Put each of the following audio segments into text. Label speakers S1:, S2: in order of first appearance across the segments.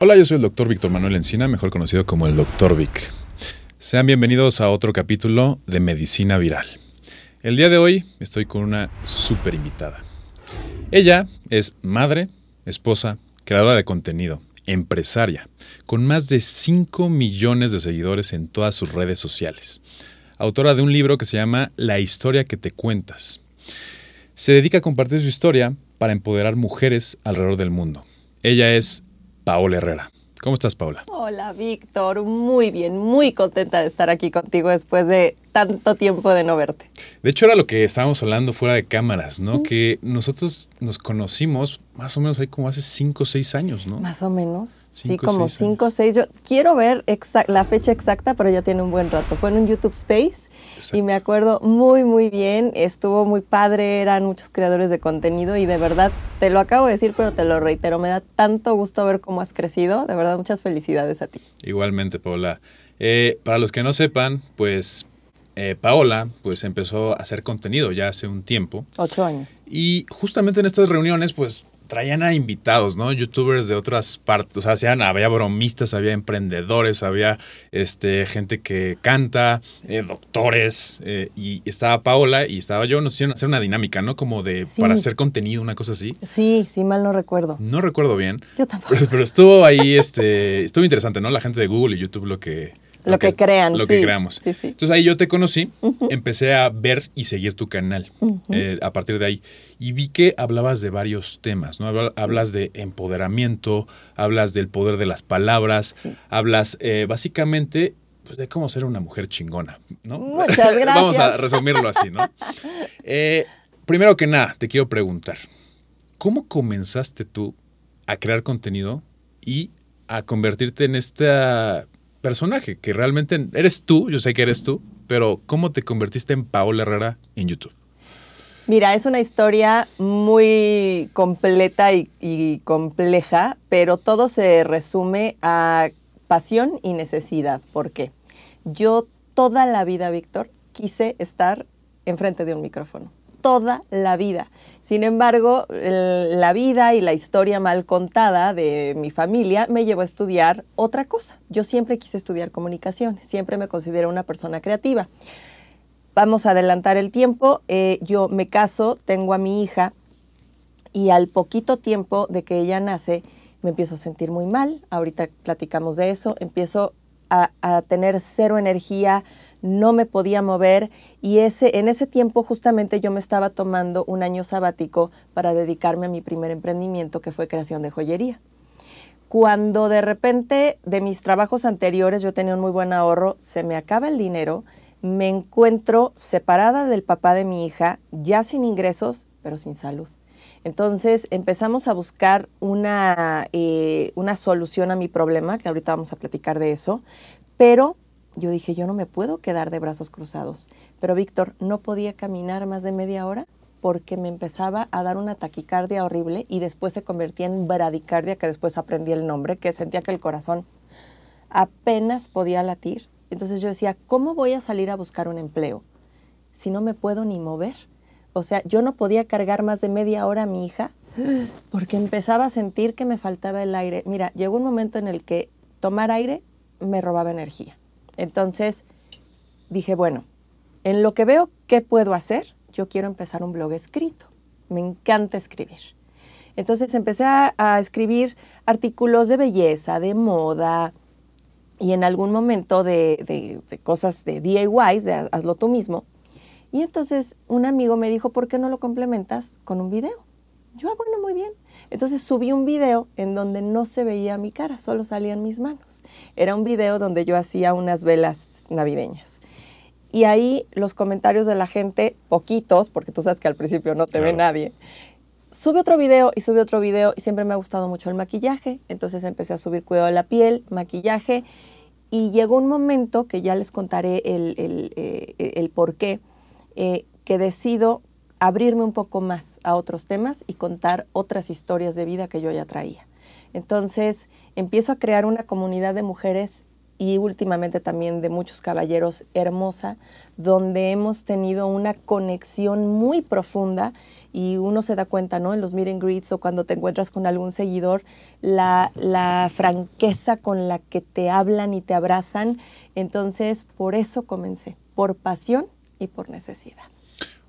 S1: Hola, yo soy el doctor Víctor Manuel Encina, mejor conocido como el doctor Vic. Sean bienvenidos a otro capítulo de Medicina Viral. El día de hoy estoy con una súper invitada. Ella es madre, esposa, creadora de contenido, empresaria, con más de 5 millones de seguidores en todas sus redes sociales. Autora de un libro que se llama La historia que te cuentas. Se dedica a compartir su historia para empoderar mujeres alrededor del mundo. Ella es Paola Herrera. ¿Cómo estás, Paola?
S2: Hola, Víctor. Muy bien, muy contenta de estar aquí contigo después de tanto tiempo de no verte.
S1: De hecho, era lo que estábamos hablando fuera de cámaras, ¿no? Que nosotros nos conocimos más o menos ahí como hace cinco o seis años, ¿no?
S2: Más o menos. sí, como cinco o seis. Yo quiero ver la fecha exacta, pero ya tiene un buen rato. Fue en un YouTube Space y me acuerdo muy, muy bien. Estuvo muy padre, eran muchos creadores de contenido y de verdad, te lo acabo de decir, pero te lo reitero, me da tanto gusto ver cómo has crecido. De verdad, muchas felicidades a ti.
S1: Igualmente, Paola. Eh, para los que no sepan, pues eh, Paola pues empezó a hacer contenido ya hace un tiempo.
S2: Ocho años.
S1: Y justamente en estas reuniones pues traían a invitados, ¿no? Youtubers de otras partes, o sea, hacían, había bromistas, había emprendedores, había este, gente que canta, eh, doctores, eh, y estaba Paola y estaba yo, nos hicieron hacer una dinámica, ¿no? Como de para hacer contenido, una cosa así.
S2: Sí, sí, mal no recuerdo.
S1: No recuerdo bien.
S2: Yo tampoco.
S1: pero estuvo ahí, este, estuvo interesante, ¿no? La gente de Google y YouTube lo que
S2: lo, que, crean.
S1: Lo que creamos. Entonces ahí yo te conocí, empecé a ver y seguir tu canal eh, a partir de ahí. Y vi que hablabas de varios temas, ¿no? Hablas de empoderamiento, hablas del poder de las palabras, hablas eh, básicamente pues, de cómo ser una mujer chingona, ¿no?
S2: Muchas gracias.
S1: Vamos a resumirlo así, ¿no? Eh, primero que nada, te quiero preguntar, ¿cómo comenzaste tú a crear contenido y a convertirte en esta personaje, que realmente eres tú, yo sé que eres tú, pero ¿cómo te convertiste en Paola Herrera en YouTube?
S2: Mira, es una historia muy completa y, compleja, pero todo se resume a pasión y necesidad. ¿Por qué? Yo toda la vida, Víctor, quise estar enfrente de un micrófono toda la vida. Sin embargo, la vida y la historia mal contada de mi familia me llevó a estudiar otra cosa. Yo siempre quise estudiar comunicaciones, siempre me considero una persona creativa. Vamos a adelantar el tiempo. Eh, yo me caso, tengo a mi hija y al poquito tiempo de que ella nace me empiezo a sentir muy mal. Ahorita platicamos de eso. Empiezo a, a tener cero energía, no me podía mover y ese, en ese tiempo justamente yo me estaba tomando un año sabático para dedicarme a mi primer emprendimiento que fue creación de joyería. Cuando de repente de mis trabajos anteriores yo tenía un muy buen ahorro, se me acaba el dinero, me encuentro separada del papá de mi hija, ya sin ingresos, pero sin salud. Entonces empezamos a buscar una, eh, una solución a mi problema, que ahorita vamos a platicar de eso, pero yo dije, yo no me puedo quedar de brazos cruzados. Pero Víctor, no podía caminar más de media hora porque me empezaba a dar una taquicardia horrible y después se convertía en bradicardia, que después aprendí el nombre, que sentía que el corazón apenas podía latir. Entonces yo decía, ¿cómo voy a salir a buscar un empleo si no me puedo ni mover? O sea, yo no podía cargar más de media hora a mi hija porque empezaba a sentir que me faltaba el aire. Mira, llegó un momento en el que tomar aire me robaba energía. Entonces dije, bueno, en lo que veo qué puedo hacer, yo quiero empezar un blog escrito. Me encanta escribir. Entonces empecé a, escribir artículos de belleza, de moda y en algún momento de, de cosas de DIY, de hazlo tú mismo. Y entonces un amigo me dijo, ¿por qué no lo complementas con un video? Yo, ah, bueno, muy bien. Entonces subí un video en donde no se veía mi cara, solo salían mis manos. Era un video donde yo hacía unas velas navideñas. Y ahí los comentarios de la gente, poquitos, porque tú sabes que al principio no te ve nadie, sube otro video y sube otro video y siempre me ha gustado mucho el maquillaje. Entonces empecé a subir cuidado de la piel, maquillaje y llegó un momento que ya les contaré el, el, eh, por qué, eh, que decido abrirme un poco más a otros temas y contar otras historias de vida que yo ya traía. Entonces empiezo a crear una comunidad de mujeres y últimamente también de muchos caballeros hermosa, donde hemos tenido una conexión muy profunda y uno se da cuenta, ¿no? En los meet and greets o cuando te encuentras con algún seguidor, la, la franqueza con la que te hablan y te abrazan. Entonces, por eso comencé, por pasión y por necesidad.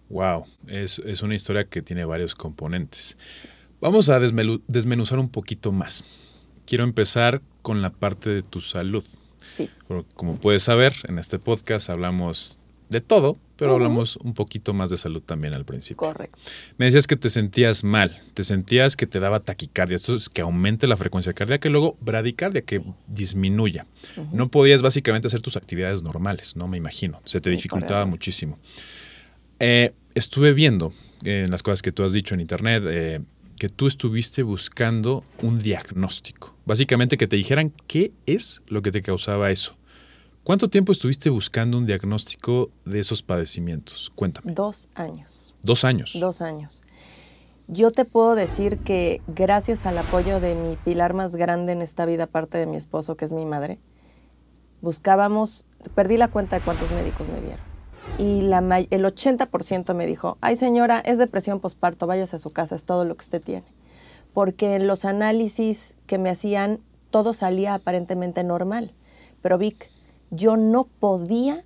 S1: Wow, es, es una historia que tiene varios componentes. Vamos a desmenuzar un poquito más. Quiero empezar con la parte de tu salud como puedes saber, en este podcast hablamos de todo, pero hablamos un poquito más de salud también al principio.
S2: Correcto.
S1: Me decías que te sentías mal, te sentías que te daba taquicardia, esto es que aumente la frecuencia cardíaca y luego bradicardia, que disminuya. No podías básicamente hacer tus actividades normales, ¿no? Me imagino, se te dificultaba muchísimo. Eh, estuve viendo en eh, las cosas que tú has dicho en internet, eh, que tú estuviste buscando un diagnóstico. Básicamente que te dijeran qué es lo que te causaba eso. ¿Cuánto tiempo estuviste buscando un diagnóstico de esos padecimientos? Cuéntame.
S2: Dos años.
S1: Dos años.
S2: Dos años. Yo te puedo decir que gracias al apoyo de mi pilar más grande en esta vida, aparte de mi esposo, que es mi madre, buscábamos, perdí la cuenta de cuántos médicos me vieron y la, el 80% me dijo, ay señora, es depresión posparto, váyase a su casa, es todo lo que usted tiene. Porque en los análisis que me hacían, todo salía aparentemente normal. Pero Vic, yo no podía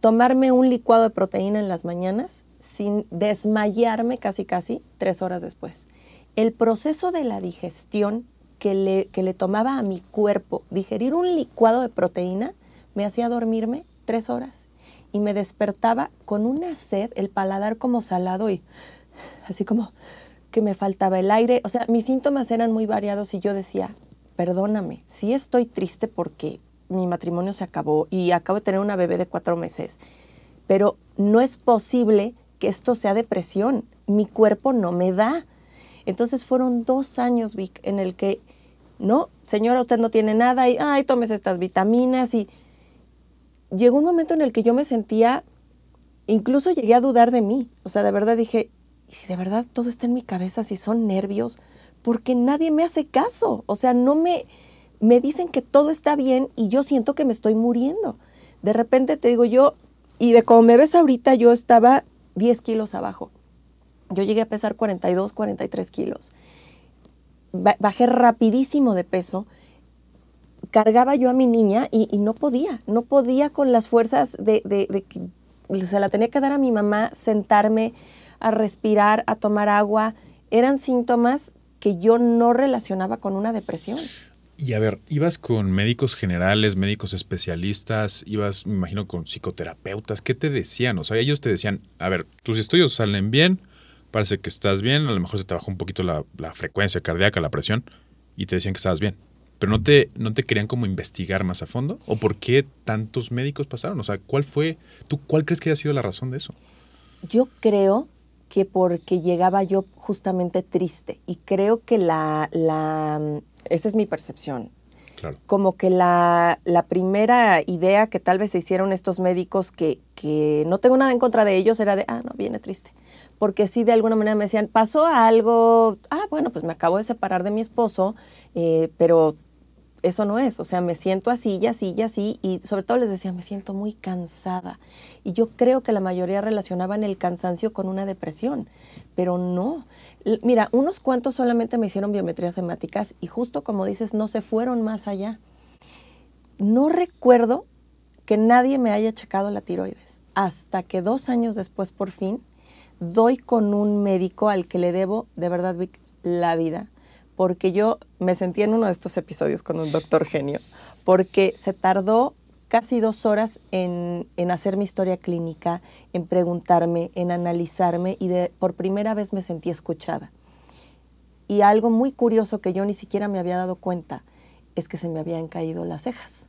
S2: tomarme un licuado de proteína en las mañanas sin desmayarme casi casi tres horas después. El proceso de la digestión que le, que le tomaba a mi cuerpo digerir un licuado de proteína me hacía dormirme tres horas y me despertaba con una sed, el paladar como salado y así como que me faltaba el aire. O sea, mis síntomas eran muy variados y yo decía, perdóname, sí estoy triste porque mi matrimonio se acabó y acabo de tener una bebé de cuatro meses, pero no es posible que esto sea depresión. Mi cuerpo no me da. Entonces fueron dos años, Vic, en el que, no, señora, usted no tiene nada y, ay, tomes estas vitaminas y llegó un momento en el que yo me sentía, incluso llegué a dudar de mí. O sea, de verdad dije, ¿y si de verdad todo está en mi cabeza, si son nervios? Porque nadie me hace caso. O sea, no me, me dicen que todo está bien y yo siento que me estoy muriendo. De repente te digo yo, y de como me ves ahorita, yo estaba 10 kilos abajo. Yo llegué a pesar 42, 43 kilos. Bajé rapidísimo de peso cargaba yo a mi niña y, no podía, no podía con las fuerzas de, que se la tenía que dar a mi mamá, sentarme, a respirar, a tomar agua. Eran síntomas que yo no relacionaba con una depresión.
S1: Y a ver, ibas con médicos generales, médicos especialistas, ibas, me imagino, con psicoterapeutas. ¿Qué te decían? O sea, ellos te decían, a ver, tus estudios salen bien, parece que estás bien, a lo mejor se te bajó un poquito la, la frecuencia cardíaca, la presión, y te decían que estabas bien pero no te, no te querían como investigar más a fondo? ¿O por qué tantos médicos pasaron? O sea, ¿cuál fue, tú cuál crees que haya sido la razón de eso?
S2: Yo creo que porque llegaba yo justamente triste y creo que la, la esa es mi percepción. Claro. Como que la, la, primera idea que tal vez se hicieron estos médicos, que, que no tengo nada en contra de ellos, era de, ah, no, viene triste. Porque sí, de alguna manera me decían, pasó algo, ah, bueno, pues me acabo de separar de mi esposo, eh, pero eso no es, o sea, me siento así y así y así, y sobre todo les decía, me siento muy cansada. Y yo creo que la mayoría relacionaban el cansancio con una depresión, pero no. mira, unos cuantos solamente me hicieron biometrías semáticas y justo como dices, no se fueron más allá. No recuerdo que nadie me haya checado la tiroides, hasta que dos años después, por fin, doy con un médico al que le debo, de verdad, la vida porque yo me sentí en uno de estos episodios con un doctor genio, porque se tardó casi dos horas en, hacer mi historia clínica, en preguntarme, en analizarme y por primera vez me sentí escuchada. Y algo muy curioso que yo ni siquiera me había dado cuenta es que se me habían caído las cejas.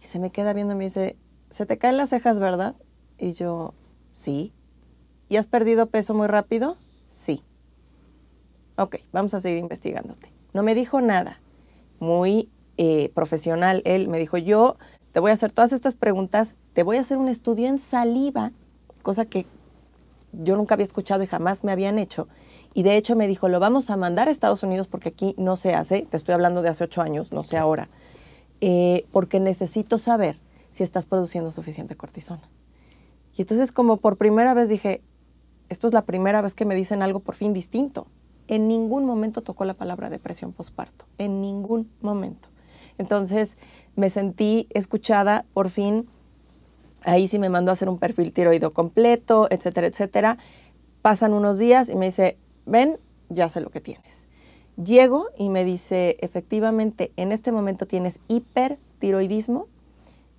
S2: Y se me queda viendo y me dice, ¿se te caen las cejas, verdad? Y yo, sí. ¿Y has perdido peso muy rápido? Sí. Ok, vamos a seguir investigándote. No me dijo nada. Muy eh, profesional él me dijo, yo te voy a hacer todas estas preguntas, te voy a hacer un estudio en saliva, cosa que yo nunca había escuchado y jamás me habían hecho. Y de hecho me dijo, lo vamos a mandar a Estados Unidos porque aquí no se hace, te estoy hablando de hace ocho años, no sé ahora, eh, porque necesito saber si estás produciendo suficiente cortisona. Y entonces como por primera vez dije, esto es la primera vez que me dicen algo por fin distinto. En ningún momento tocó la palabra depresión postparto, en ningún momento. Entonces me sentí escuchada, por fin, ahí sí me mandó a hacer un perfil tiroido completo, etcétera, etcétera. Pasan unos días y me dice, ven, ya sé lo que tienes. Llego y me dice, efectivamente, en este momento tienes hipertiroidismo,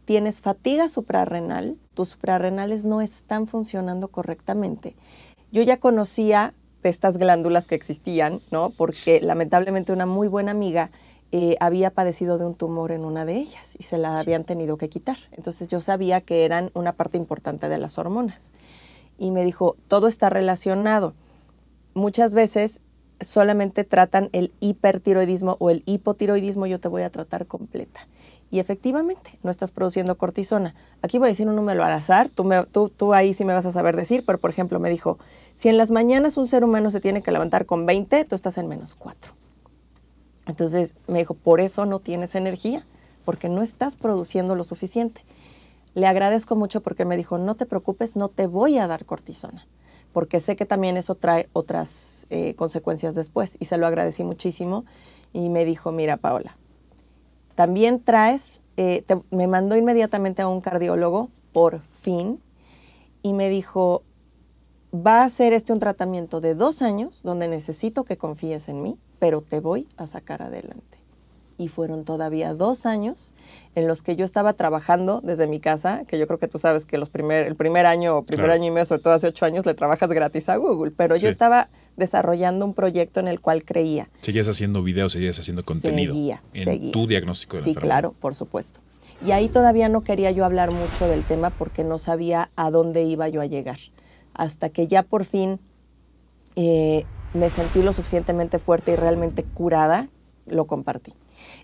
S2: tienes fatiga suprarrenal, tus suprarrenales no están funcionando correctamente. Yo ya conocía de estas glándulas que existían, ¿no? Porque lamentablemente una muy buena amiga eh, había padecido de un tumor en una de ellas y se la habían tenido que quitar. Entonces yo sabía que eran una parte importante de las hormonas. Y me dijo, todo está relacionado. Muchas veces solamente tratan el hipertiroidismo o el hipotiroidismo, yo te voy a tratar completa. Y efectivamente, no estás produciendo cortisona. Aquí voy a decir un número al azar, tú, ahí sí me vas a saber decir, pero por ejemplo me dijo, si en las mañanas un ser humano se tiene que levantar con 20, tú estás en menos 4. Entonces me dijo, por eso no tienes energía, porque no estás produciendo lo suficiente. Le agradezco mucho porque me dijo, no te preocupes, no te voy a dar cortisona, porque sé que también eso trae otras eh, consecuencias después. Y se lo agradecí muchísimo y me dijo, mira Paola, también traes, eh, me mandó inmediatamente a un cardiólogo, por fin, y me dijo, va a ser este un tratamiento de dos años donde necesito que confíes en mí pero te voy a sacar adelante. Y fueron todavía dos años en los que yo estaba trabajando desde mi casa, que yo creo que tú sabes que los primer, el primer año o primer año y medio, sobre todo hace ocho años, le trabajas gratis a Google, pero yo estaba desarrollando un proyecto en el cual creía.
S1: Seguías haciendo videos, seguías haciendo contenido.
S2: Seguía,
S1: en tu diagnóstico de
S2: Sí, claro, por supuesto. Y ahí todavía no quería yo hablar mucho del tema porque no sabía a dónde iba yo a llegar. Hasta que ya por fin eh, me sentí lo suficientemente fuerte y realmente curada, lo compartí.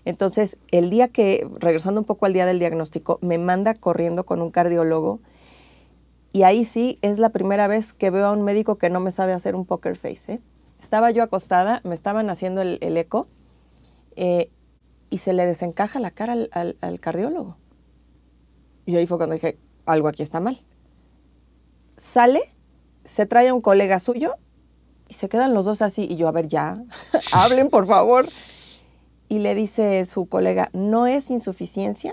S2: Entonces, el día que, regresando un poco al día del diagnóstico, me manda corriendo con un cardiólogo y ahí sí es la primera vez que veo a un médico que no me sabe hacer un poker face. ¿eh? Estaba yo acostada, me estaban haciendo el, eco eh, y se le desencaja la cara al, al cardiólogo. Y ahí fue cuando dije, algo aquí está mal. Sale, se trae a un colega suyo y se quedan los dos así, y yo, a ver, ya, hablen por favor. Y le dice su colega, no es insuficiencia,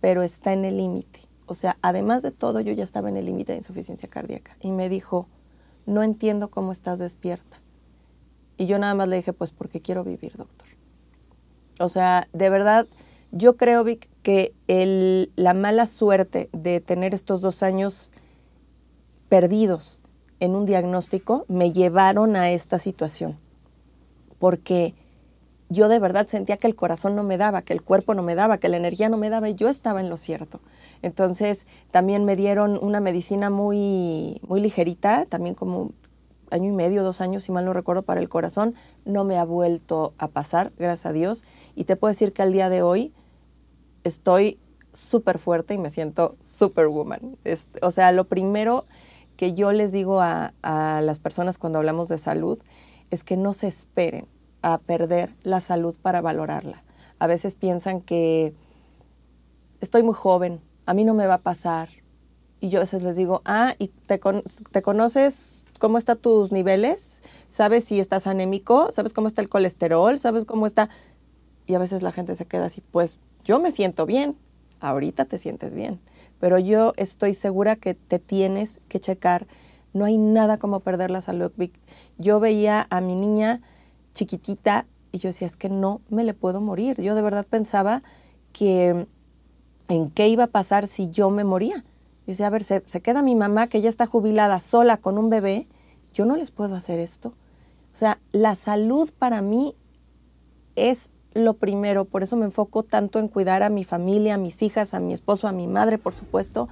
S2: pero está en el límite. O sea, además de todo, yo ya estaba en el límite de insuficiencia cardíaca. Y me dijo, no entiendo cómo estás despierta. Y yo nada más le dije, pues porque quiero vivir, doctor. O sea, de verdad, yo creo, Vic, que el, la mala suerte de tener estos dos años perdidos en un diagnóstico me llevaron a esta situación. Porque yo de verdad sentía que el corazón no me daba, que el cuerpo no me daba, que la energía no me daba y yo estaba en lo cierto. Entonces también me dieron una medicina muy, muy ligerita, también como año y medio, dos años, si mal no recuerdo, para el corazón. No me ha vuelto a pasar, gracias a Dios. Y te puedo decir que al día de hoy estoy súper fuerte y me siento superwoman. o sea, lo primero que yo les digo a, las personas cuando hablamos de salud es que no se esperen a perder la salud para valorarla. A veces piensan que estoy muy joven, a mí no me va a pasar. Y yo a veces les digo, ah, ¿y te, te conoces cómo están tus niveles? ¿Sabes si estás anémico? ¿Sabes cómo está el colesterol? ¿Sabes cómo está? Y a veces la gente se queda así, pues yo me siento bien, ahorita te sientes bien pero yo estoy segura que te tienes que checar. No hay nada como perder la salud. Yo veía a mi niña chiquitita y yo decía, es que no me le puedo morir. Yo de verdad pensaba que en qué iba a pasar si yo me moría. Yo decía, a ver, se, se queda mi mamá que ya está jubilada sola con un bebé, yo no les puedo hacer esto. O sea, la salud para mí es lo primero, por eso me enfoco tanto en cuidar a mi familia, a mis hijas, a mi esposo, a mi madre, por supuesto,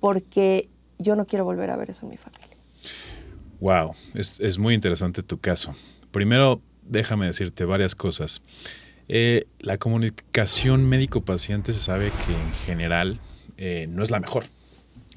S2: porque yo no quiero volver a ver eso en mi familia.
S1: Wow, es, muy interesante tu caso. Primero, déjame decirte varias cosas. Eh, la comunicación médico-paciente se sabe que en general eh, no es la mejor.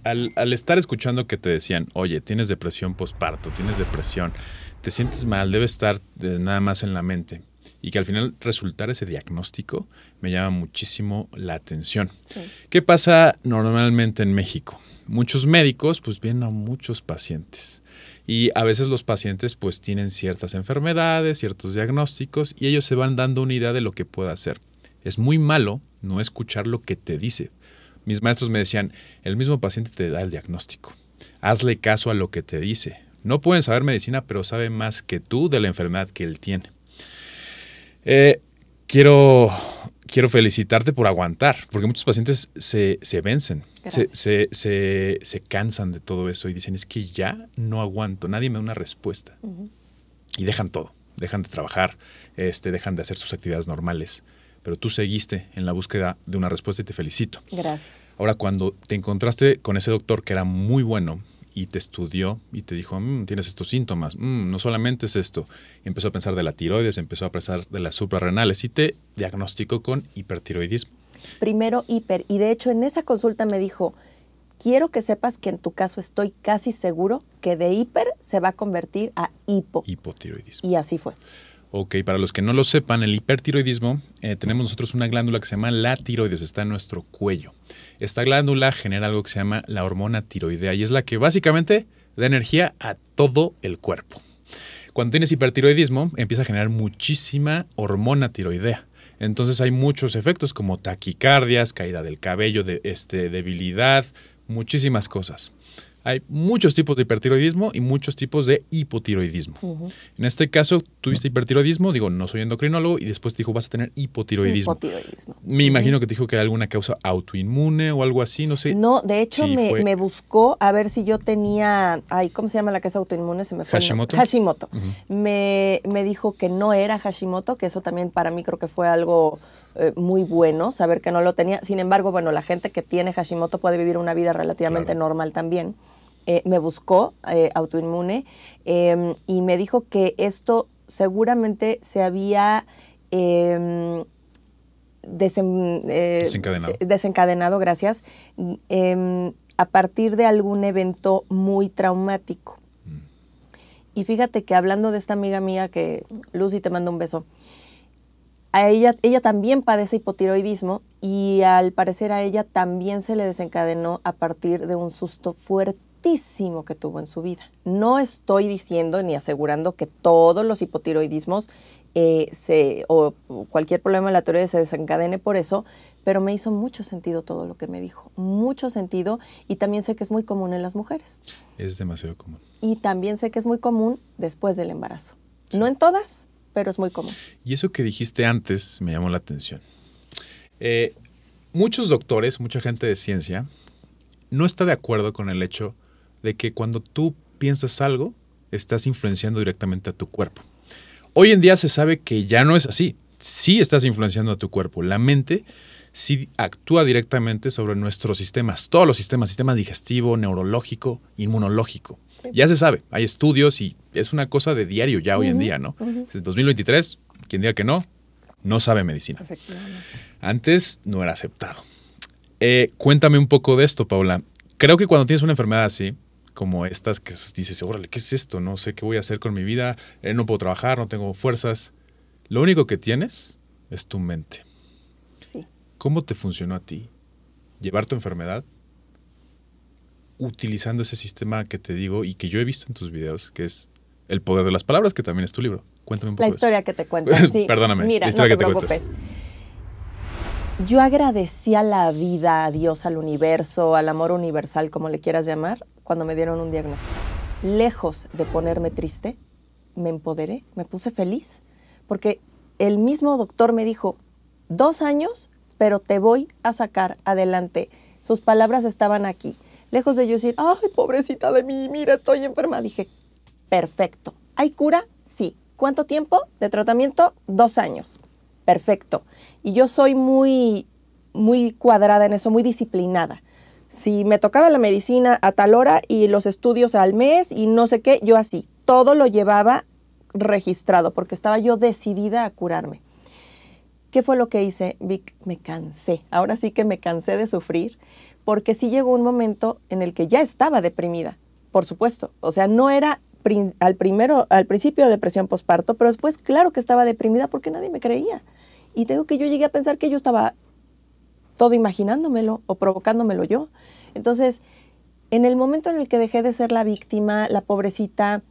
S1: Al, al, estar escuchando que te decían, oye, tienes depresión postparto, tienes depresión, te sientes mal, debe estar nada más en la mente. Y que al final resultar ese diagnóstico me llama muchísimo la atención. Sí. ¿Qué pasa normalmente en México? Muchos médicos pues vienen a muchos pacientes y a veces los pacientes pues tienen ciertas enfermedades, ciertos diagnósticos y ellos se van dando una idea de lo que puede hacer. Es muy malo no escuchar lo que te dice. Mis maestros me decían, el mismo paciente te da el diagnóstico. Hazle caso a lo que te dice. No pueden saber medicina, pero saben más que tú de la enfermedad que él tiene. Eh, quiero, quiero felicitarte por aguantar, porque muchos pacientes se, se vencen, se, se, se, cansan de todo eso y dicen, es que ya no aguanto, nadie me da una respuesta. Uh -huh. Y dejan todo, dejan de trabajar, este, dejan de hacer sus actividades normales. Pero tú seguiste en la búsqueda de una respuesta y te felicito.
S2: Gracias.
S1: Ahora, cuando te encontraste con ese doctor que era muy bueno, y te estudió y te dijo, mmm, tienes estos síntomas, mmm, no solamente es esto. Y empezó a pensar de la tiroides, empezó a pensar de las suprarrenales y te diagnosticó con hipertiroidismo.
S2: Primero hiper, y de hecho en esa consulta me dijo, quiero que sepas que en tu caso estoy casi seguro que de hiper se va a convertir a hipo.
S1: Hipotiroidismo.
S2: Y así fue.
S1: Ok, para los que no lo sepan, el hipertiroidismo, eh, tenemos nosotros una glándula que se llama la tiroides, está en nuestro cuello. Esta glándula genera algo que se llama la hormona tiroidea y es la que básicamente da energía a todo el cuerpo. Cuando tienes hipertiroidismo, empieza a generar muchísima hormona tiroidea. Entonces hay muchos efectos como taquicardias, caída del cabello, de, este, debilidad, muchísimas cosas. Hay muchos tipos de hipertiroidismo y muchos tipos de hipotiroidismo. Uh -huh. En este caso, tuviste hipertiroidismo, digo, no soy endocrinólogo, y después te dijo, vas a tener hipotiroidismo.
S2: Hipotiroidismo.
S1: Me imagino uh -huh. que te dijo que hay alguna causa autoinmune o algo así, no sé.
S2: No, de hecho me, me, buscó a ver si yo tenía, ay, ¿cómo se llama la que es autoinmune? Se me fue.
S1: Hashimoto.
S2: Hashimoto. Uh -huh. me, me dijo que no era Hashimoto, que eso también para mí creo que fue algo eh, muy bueno, saber que no lo tenía. Sin embargo, bueno, la gente que tiene Hashimoto puede vivir una vida relativamente claro. normal también. Eh, me buscó eh, autoinmune eh, y me dijo que esto seguramente se había em, desen,
S1: desencadenado.
S2: desencadenado, gracias, em, a partir de algún evento muy traumático. Mm. Y fíjate que hablando de esta amiga mía que Lucy te manda un beso, a ella, ella también padece hipotiroidismo y al parecer a ella también se le desencadenó a partir de un susto fuerte que tuvo en su vida. No estoy diciendo ni asegurando que todos los hipotiroidismos eh, se, o cualquier problema de la tiroides se desencadene por eso, pero me hizo mucho sentido todo lo que me dijo, mucho sentido y también sé que es muy común en las mujeres.
S1: Es demasiado común.
S2: Y también sé que es muy común después del embarazo. Sí. No en todas, pero es muy común.
S1: Y eso que dijiste antes me llamó la atención. Eh, muchos doctores, mucha gente de ciencia, no está de acuerdo con el hecho de que cuando tú piensas algo, estás influenciando directamente a tu cuerpo. Hoy en día se sabe que ya no es así. Sí estás influenciando a tu cuerpo. La mente sí actúa directamente sobre nuestros sistemas, todos los sistemas, sistema digestivo, neurológico, inmunológico. Sí. Ya se sabe, hay estudios y es una cosa de diario ya uh -huh, hoy en día, ¿no? Uh -huh. En 2023, quien diga que no, no sabe medicina. Antes no era aceptado. Eh, cuéntame un poco de esto, Paula. Creo que cuando tienes una enfermedad así, como estas que dices, órale, ¿qué es esto? No sé qué voy a hacer con mi vida, eh, no puedo trabajar, no tengo fuerzas. Lo único que tienes es tu mente.
S2: Sí.
S1: ¿Cómo te funcionó a ti llevar tu enfermedad utilizando ese sistema que te digo y que yo he visto en tus videos, que es el poder de las palabras, que también es tu libro? Cuéntame un poco.
S2: La historia que te cuento. Sí.
S1: Perdóname.
S2: Mira,
S1: la historia
S2: no te
S1: que
S2: preocupes.
S1: Te
S2: yo agradecí a la vida, a Dios, al universo, al amor universal, como le quieras llamar, cuando me dieron un diagnóstico. Lejos de ponerme triste, me empoderé, me puse feliz, porque el mismo doctor me dijo, dos años, pero te voy a sacar adelante. Sus palabras estaban aquí. Lejos de yo decir, ay, pobrecita de mí, mira, estoy enferma. Dije, perfecto. ¿Hay cura? Sí. ¿Cuánto tiempo de tratamiento? Dos años. Perfecto. Y yo soy muy, muy cuadrada en eso, muy disciplinada. Si me tocaba la medicina a tal hora y los estudios al mes y no sé qué, yo así, todo lo llevaba registrado porque estaba yo decidida a curarme. ¿Qué fue lo que hice, Vic? Me cansé. Ahora sí que me cansé de sufrir porque sí llegó un momento en el que ya estaba deprimida, por supuesto. O sea, no era al, primero, al principio depresión postparto, pero después claro que estaba deprimida porque nadie me creía. Y tengo que yo llegué a pensar que yo estaba todo imaginándomelo o provocándomelo yo. Entonces, en el momento en el que dejé de ser la víctima, la pobrecita,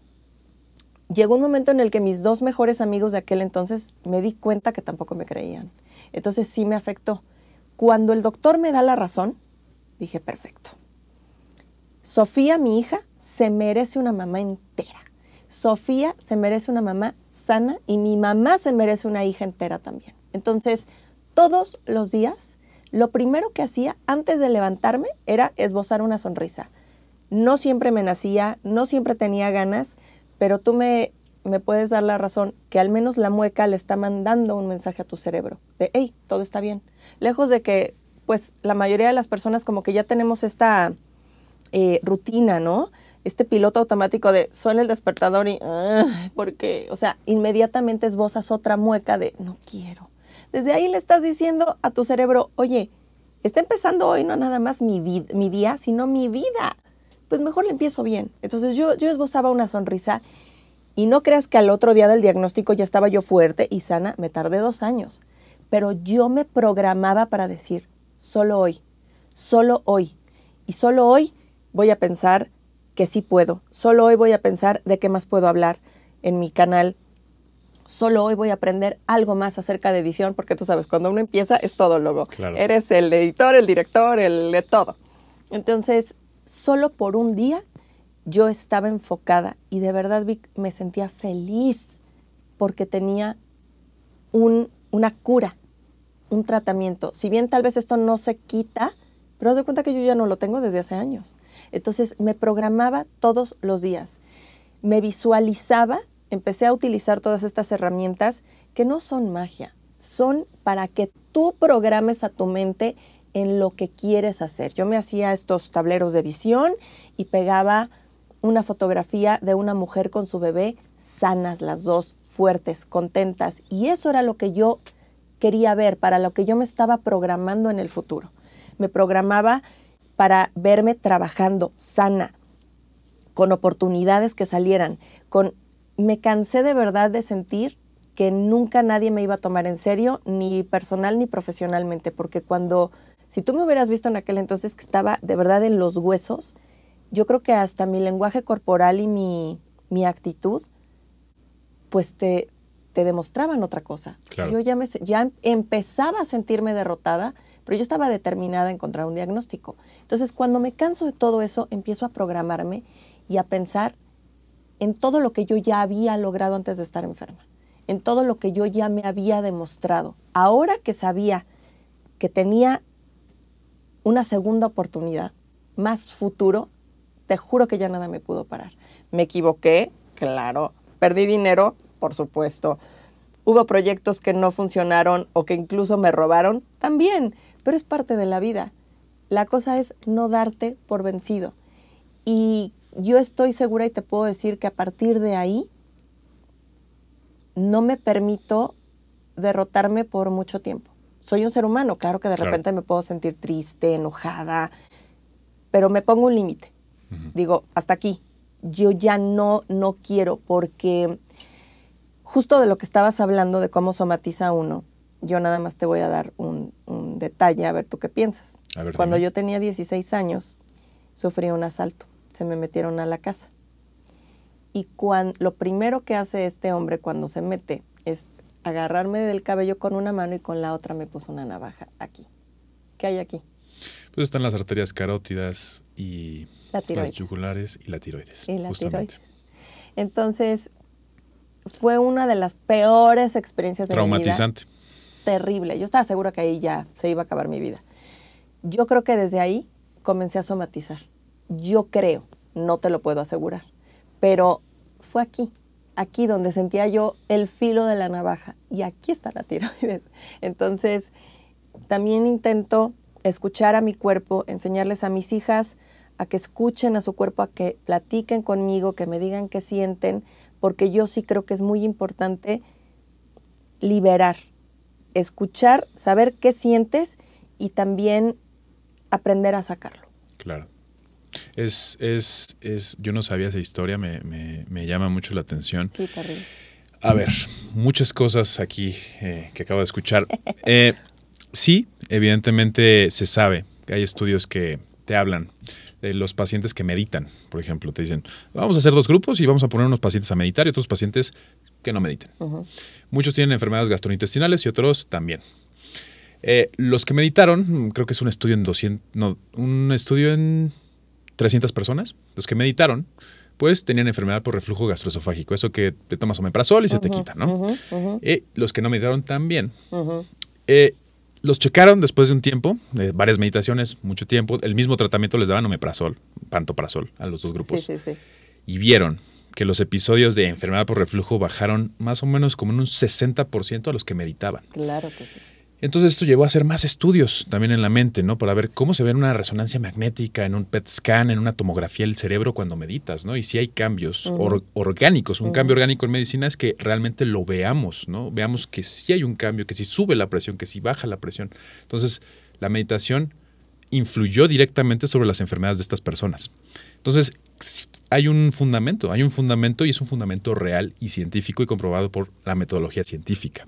S2: llegó un momento en el que mis dos mejores amigos de aquel entonces me di cuenta que tampoco me creían. Entonces sí me afectó. Cuando el doctor me da la razón, dije, perfecto. Sofía, mi hija, se merece una mamá entera. Sofía se merece una mamá sana y mi mamá se merece una hija entera también. Entonces, todos los días, lo primero que hacía antes de levantarme era esbozar una sonrisa. No siempre me nacía, no siempre tenía ganas, pero tú me, me puedes dar la razón que al menos la mueca le está mandando un mensaje a tu cerebro de, hey, todo está bien. Lejos de que, pues, la mayoría de las personas como que ya tenemos esta eh, rutina, ¿no? Este piloto automático de suena el despertador y, porque, o sea, inmediatamente esbozas otra mueca de, no quiero. Desde ahí le estás diciendo a tu cerebro, oye, está empezando hoy no nada más mi, mi día, sino mi vida pues mejor le empiezo bien. Entonces yo, yo esbozaba una sonrisa y no creas que al otro día del diagnóstico ya estaba yo fuerte y sana, me tardé dos años. Pero yo me programaba para decir, solo hoy, solo hoy. Y solo hoy voy a pensar que sí puedo. Solo hoy voy a pensar de qué más puedo hablar en mi canal. Solo hoy voy a aprender algo más acerca de edición, porque tú sabes, cuando uno empieza es todo logo. Eres el editor, el director, el de todo. Entonces, solo por un día yo estaba enfocada y de verdad me sentía feliz porque tenía una cura, un tratamiento. Si bien tal vez esto no se quita, pero haz de cuenta que yo ya no lo tengo desde hace años. Entonces me programaba todos los días, me visualizaba, empecé a utilizar todas estas herramientas que no son magia, son para que tú programes a tu mente en lo que quieres hacer. Yo me hacía estos tableros de visión y pegaba una fotografía de una mujer con su bebé, sanas las dos, fuertes, contentas. Y eso era lo que yo quería ver, para lo que yo me estaba programando en el futuro. Me programaba para verme trabajando sana, con oportunidades que salieran, con me cansé de verdad de sentir que nunca nadie me iba a tomar en serio, ni personal ni profesionalmente, porque cuando si tú me hubieras visto en aquel entonces que estaba de verdad en los huesos, yo creo que hasta mi lenguaje corporal y mi, actitud, pues te, te, demostraban otra cosa. Yo ya, me, ya empezaba a sentirme derrotada, pero yo estaba determinada a encontrar un diagnóstico. Entonces, cuando me canso de todo eso, empiezo a programarme y a pensar en todo lo que yo ya había logrado antes de estar enferma, en todo lo que yo ya me había demostrado. Ahora que sabía que tenía una segunda oportunidad, más futuro, te juro que ya nada me pudo parar. Me equivoqué, claro. Perdí dinero, por supuesto. Hubo proyectos que no funcionaron o que incluso me robaron, también, pero es parte de la vida. La cosa es no darte por vencido. Y yo estoy segura y te puedo decir que a partir de ahí no me permito derrotarme por mucho tiempo soy un ser humano, claro que de repente me puedo sentir triste, enojada, pero me pongo un límite. Digo, hasta aquí. Yo ya no, no quiero porque justo de lo que estabas hablando de cómo somatiza uno, yo nada más te voy a dar un, detalle, a ver tú qué piensas. Cuando yo tenía 16 años, sufrí un asalto, se me metieron a la casa. Y cuando, lo primero que hace este hombre cuando se mete es agarrarme del cabello con una mano y con la otra me puso una navaja aquí. ¿Qué hay aquí?
S1: Pues están las arterias carótidas y las yugulares y la tiroides.
S2: Y la tiroides. Entonces, fue una de las peores experiencias de mi vida.
S1: Traumatizante.
S2: Terrible. Yo estaba segura que ahí ya se iba a acabar mi vida. Yo creo que desde ahí comencé a somatizar. Yo creo, no te lo puedo asegurar, pero fue aquí aquí donde sentía yo el filo de la navaja y aquí está la tiroides. Entonces, también intento escuchar a mi cuerpo, enseñarles a mis hijas a que escuchen a su cuerpo, a que platiquen conmigo, que me digan qué sienten, porque yo sí creo que es muy importante liberar, escuchar, saber qué sientes y también aprender a sacarlo.
S1: Claro. Es, es, es, yo no sabía esa historia, me, me, me llama mucho la atención.
S2: Sí, terrible.
S1: A ver, muchas cosas aquí eh, que acabo de escuchar. Eh, sí, evidentemente se sabe que hay estudios que te hablan de los pacientes que meditan, por ejemplo, te dicen, vamos a hacer dos grupos y vamos a poner unos pacientes a meditar y otros pacientes que no mediten. Muchos tienen enfermedades gastrointestinales y otros también. Eh, los que meditaron, creo que es un estudio en 200, no, un estudio en 300 personas, los que meditaron, pues tenían enfermedad por reflujo gastroesofágico, eso que te tomas omeprazol y se te quita, ¿no? Eh, los que no meditaron también. Eh, los checaron después de un tiempo, de varias meditaciones, mucho tiempo, el mismo tratamiento les daban omeprazol, pantoprazol a los dos grupos.
S2: Sí, sí, sí.
S1: Y vieron que los episodios de enfermedad por reflujo bajaron más o menos como en un 60% a los que meditaban.
S2: Claro que sí.
S1: Entonces esto llevó a hacer más estudios también en la mente, ¿no? Para ver cómo se ve en una resonancia magnética, en un PET scan, en una tomografía del cerebro cuando meditas, ¿no? Y si hay cambios or- orgánicos. Un cambio orgánico en medicina es que realmente lo veamos, ¿no? Veamos que sí hay un cambio, que sí sube la presión, que sí baja la presión. Entonces, la meditación influyó directamente sobre las enfermedades de estas personas. Entonces, sí, hay un fundamento, hay un fundamento y es un fundamento real y científico y comprobado por la metodología científica.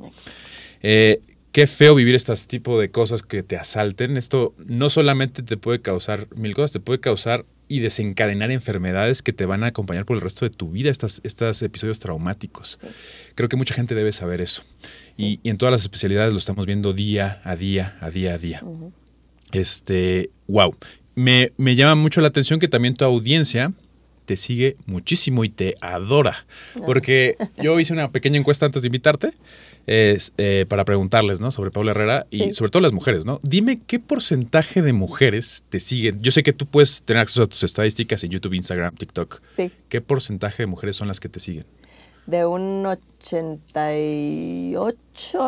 S1: Eh, qué feo vivir estas tipo de cosas que te asalten. Esto no solamente te puede causar mil cosas, te puede causar y desencadenar enfermedades que te van a acompañar por el resto de tu vida, estas, estos episodios traumáticos.
S2: Sí.
S1: Creo que mucha gente debe saber eso. Y, y en todas las especialidades lo estamos viendo día a día, a día a día. Este, wow. Me, me llama mucho la atención que también tu audiencia te sigue muchísimo y te adora. Porque yo hice una pequeña encuesta antes de invitarte es, eh, para preguntarles, ¿no? Sobre Paula Herrera y
S2: Sí.
S1: sobre todo las mujeres, ¿no? Dime qué porcentaje de mujeres te siguen. Yo sé que tú puedes tener acceso a tus estadísticas en YouTube, Instagram, TikTok.
S2: Sí,
S1: ¿Qué porcentaje de mujeres son las que te siguen?
S2: De un 88,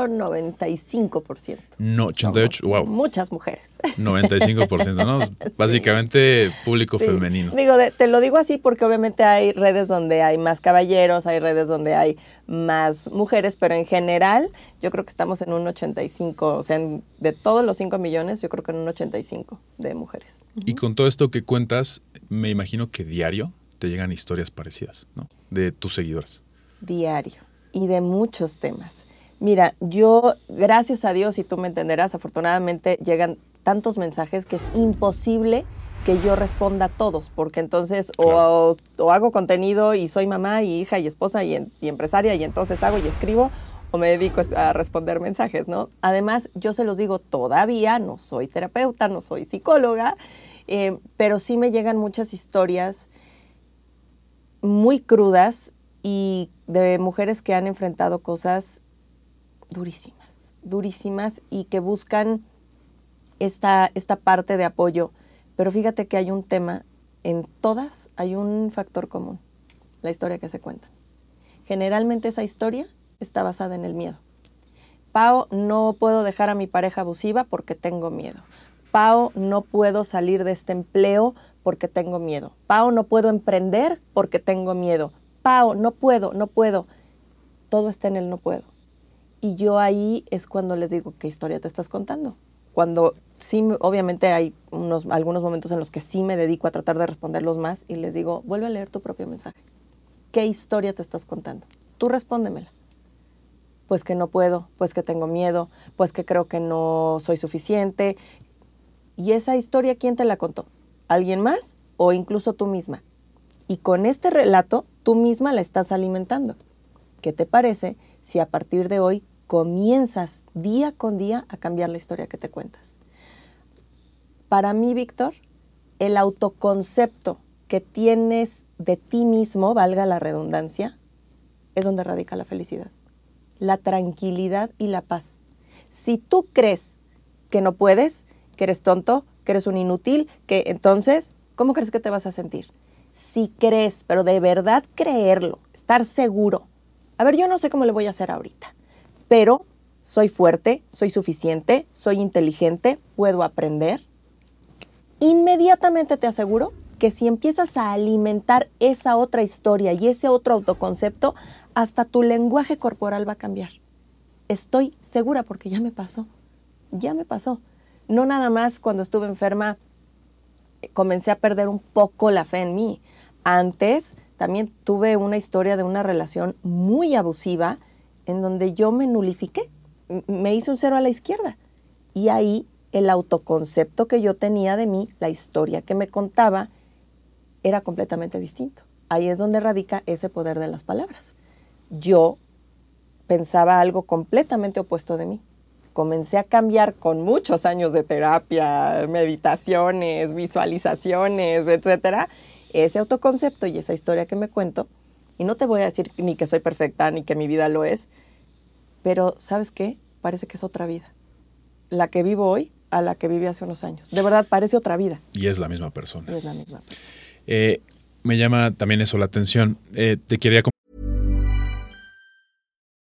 S2: 95%.
S1: No, 88, wow.
S2: Muchas mujeres.
S1: 95%, ¿no? Básicamente público
S2: Sí.
S1: femenino.
S2: Digo, de- te lo digo así porque obviamente hay redes donde hay más caballeros, hay redes donde hay más mujeres, pero en general yo creo que estamos en un 85, o sea, en- de todos los 5 millones, yo creo que en un 85 de mujeres.
S1: Y con todo esto que cuentas, me imagino que diario te llegan historias parecidas, ¿no? De tus seguidores.
S2: Diario y de muchos temas. Mira, yo, gracias a Dios, y tú me entenderás, afortunadamente llegan tantos mensajes que es imposible que yo responda a todos, porque entonces o, o hago contenido y soy mamá y hija y esposa y, en- y empresaria y entonces hago y escribo o me dedico a responder mensajes, ¿no? Además, yo se los digo, todavía no soy terapeuta, no soy psicóloga, eh, pero sí me llegan muchas historias muy crudas y de mujeres que han enfrentado cosas durísimas, durísimas y que buscan esta, esta parte de apoyo. Pero fíjate que hay un tema, en todas hay un factor común, la historia que se cuenta. Generalmente esa historia está basada en el miedo. Pao, no puedo dejar a mi pareja abusiva porque tengo miedo. Pao, no puedo salir de este empleo porque tengo miedo. Pao, no puedo emprender porque tengo miedo. Pao, no puedo, no puedo. Todo está en el no puedo. Y yo ahí es cuando les digo, ¿qué historia te estás contando? Cuando sí, me- obviamente hay unos, algunos momentos en los que sí me dedico a tratar de responderlos más y les digo, vuelve a leer tu propio mensaje. ¿Qué historia te estás contando? Tú respóndemela. Pues que no puedo, pues que tengo miedo, pues que creo que no soy suficiente. ¿Y esa historia quién te la contó? ¿Alguien más o incluso tú misma? Y con este relato tú misma la estás alimentando. ¿Qué te parece si a partir de hoy comienzas día con día a cambiar la historia que te cuentas? Para mí, Víctor, el autoconcepto que tienes de ti mismo, valga la redundancia, es donde radica la felicidad, la tranquilidad y la paz. Si tú crees que no puedes, que eres tonto, que eres un inútil, que entonces, ¿cómo crees que te vas a sentir? Si crees, pero de verdad creerlo, estar seguro. A ver, yo no sé cómo le voy a hacer ahorita, pero soy fuerte, soy suficiente, soy inteligente, puedo aprender. Inmediatamente te aseguro que si empiezas a alimentar esa otra historia y ese otro autoconcepto, hasta tu lenguaje corporal va a cambiar. Estoy segura porque ya me pasó, ya me pasó. No nada más cuando estuve enferma comencé a perder un poco la fe en mí. Antes también tuve una historia de una relación muy abusiva en donde yo me nulifiqué, me hice un cero a la izquierda. Y ahí el autoconcepto que yo tenía de mí, la historia que me contaba, era completamente distinto. Ahí es donde radica ese poder de las palabras. Yo pensaba algo completamente opuesto de mí. Comencé a cambiar con muchos años de terapia, meditaciones, visualizaciones, etcétera, ese autoconcepto y esa historia que me cuento. Y no te voy a decir ni que soy perfecta ni que mi vida lo es, pero ¿sabes qué? Parece que es otra vida. La que vivo hoy a la que viví hace unos años. De verdad, parece otra vida.
S1: Y es la misma persona.
S2: Y es la misma persona.
S1: Eh, me llama también eso la atención. Eh, te quería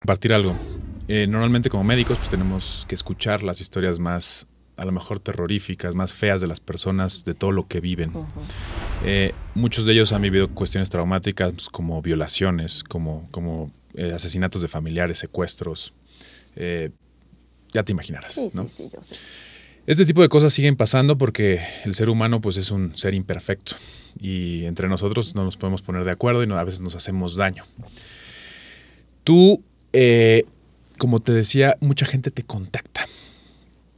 S1: Compartir algo. Eh, normalmente como médicos pues tenemos que escuchar las historias más, a lo mejor terroríficas, más feas de las personas, de todo lo que viven. Uh -huh. eh, muchos de ellos han vivido cuestiones traumáticas como violaciones, como, como eh, asesinatos de familiares, secuestros. Ya te imaginarás.
S2: Sí,
S1: ¿no?
S2: sí, sí, yo sé.
S1: Este tipo de cosas siguen pasando porque el ser humano pues es un ser imperfecto y entre nosotros no nos podemos poner de acuerdo y no, a veces nos hacemos daño. Tú, eh, como te decía, mucha gente te contacta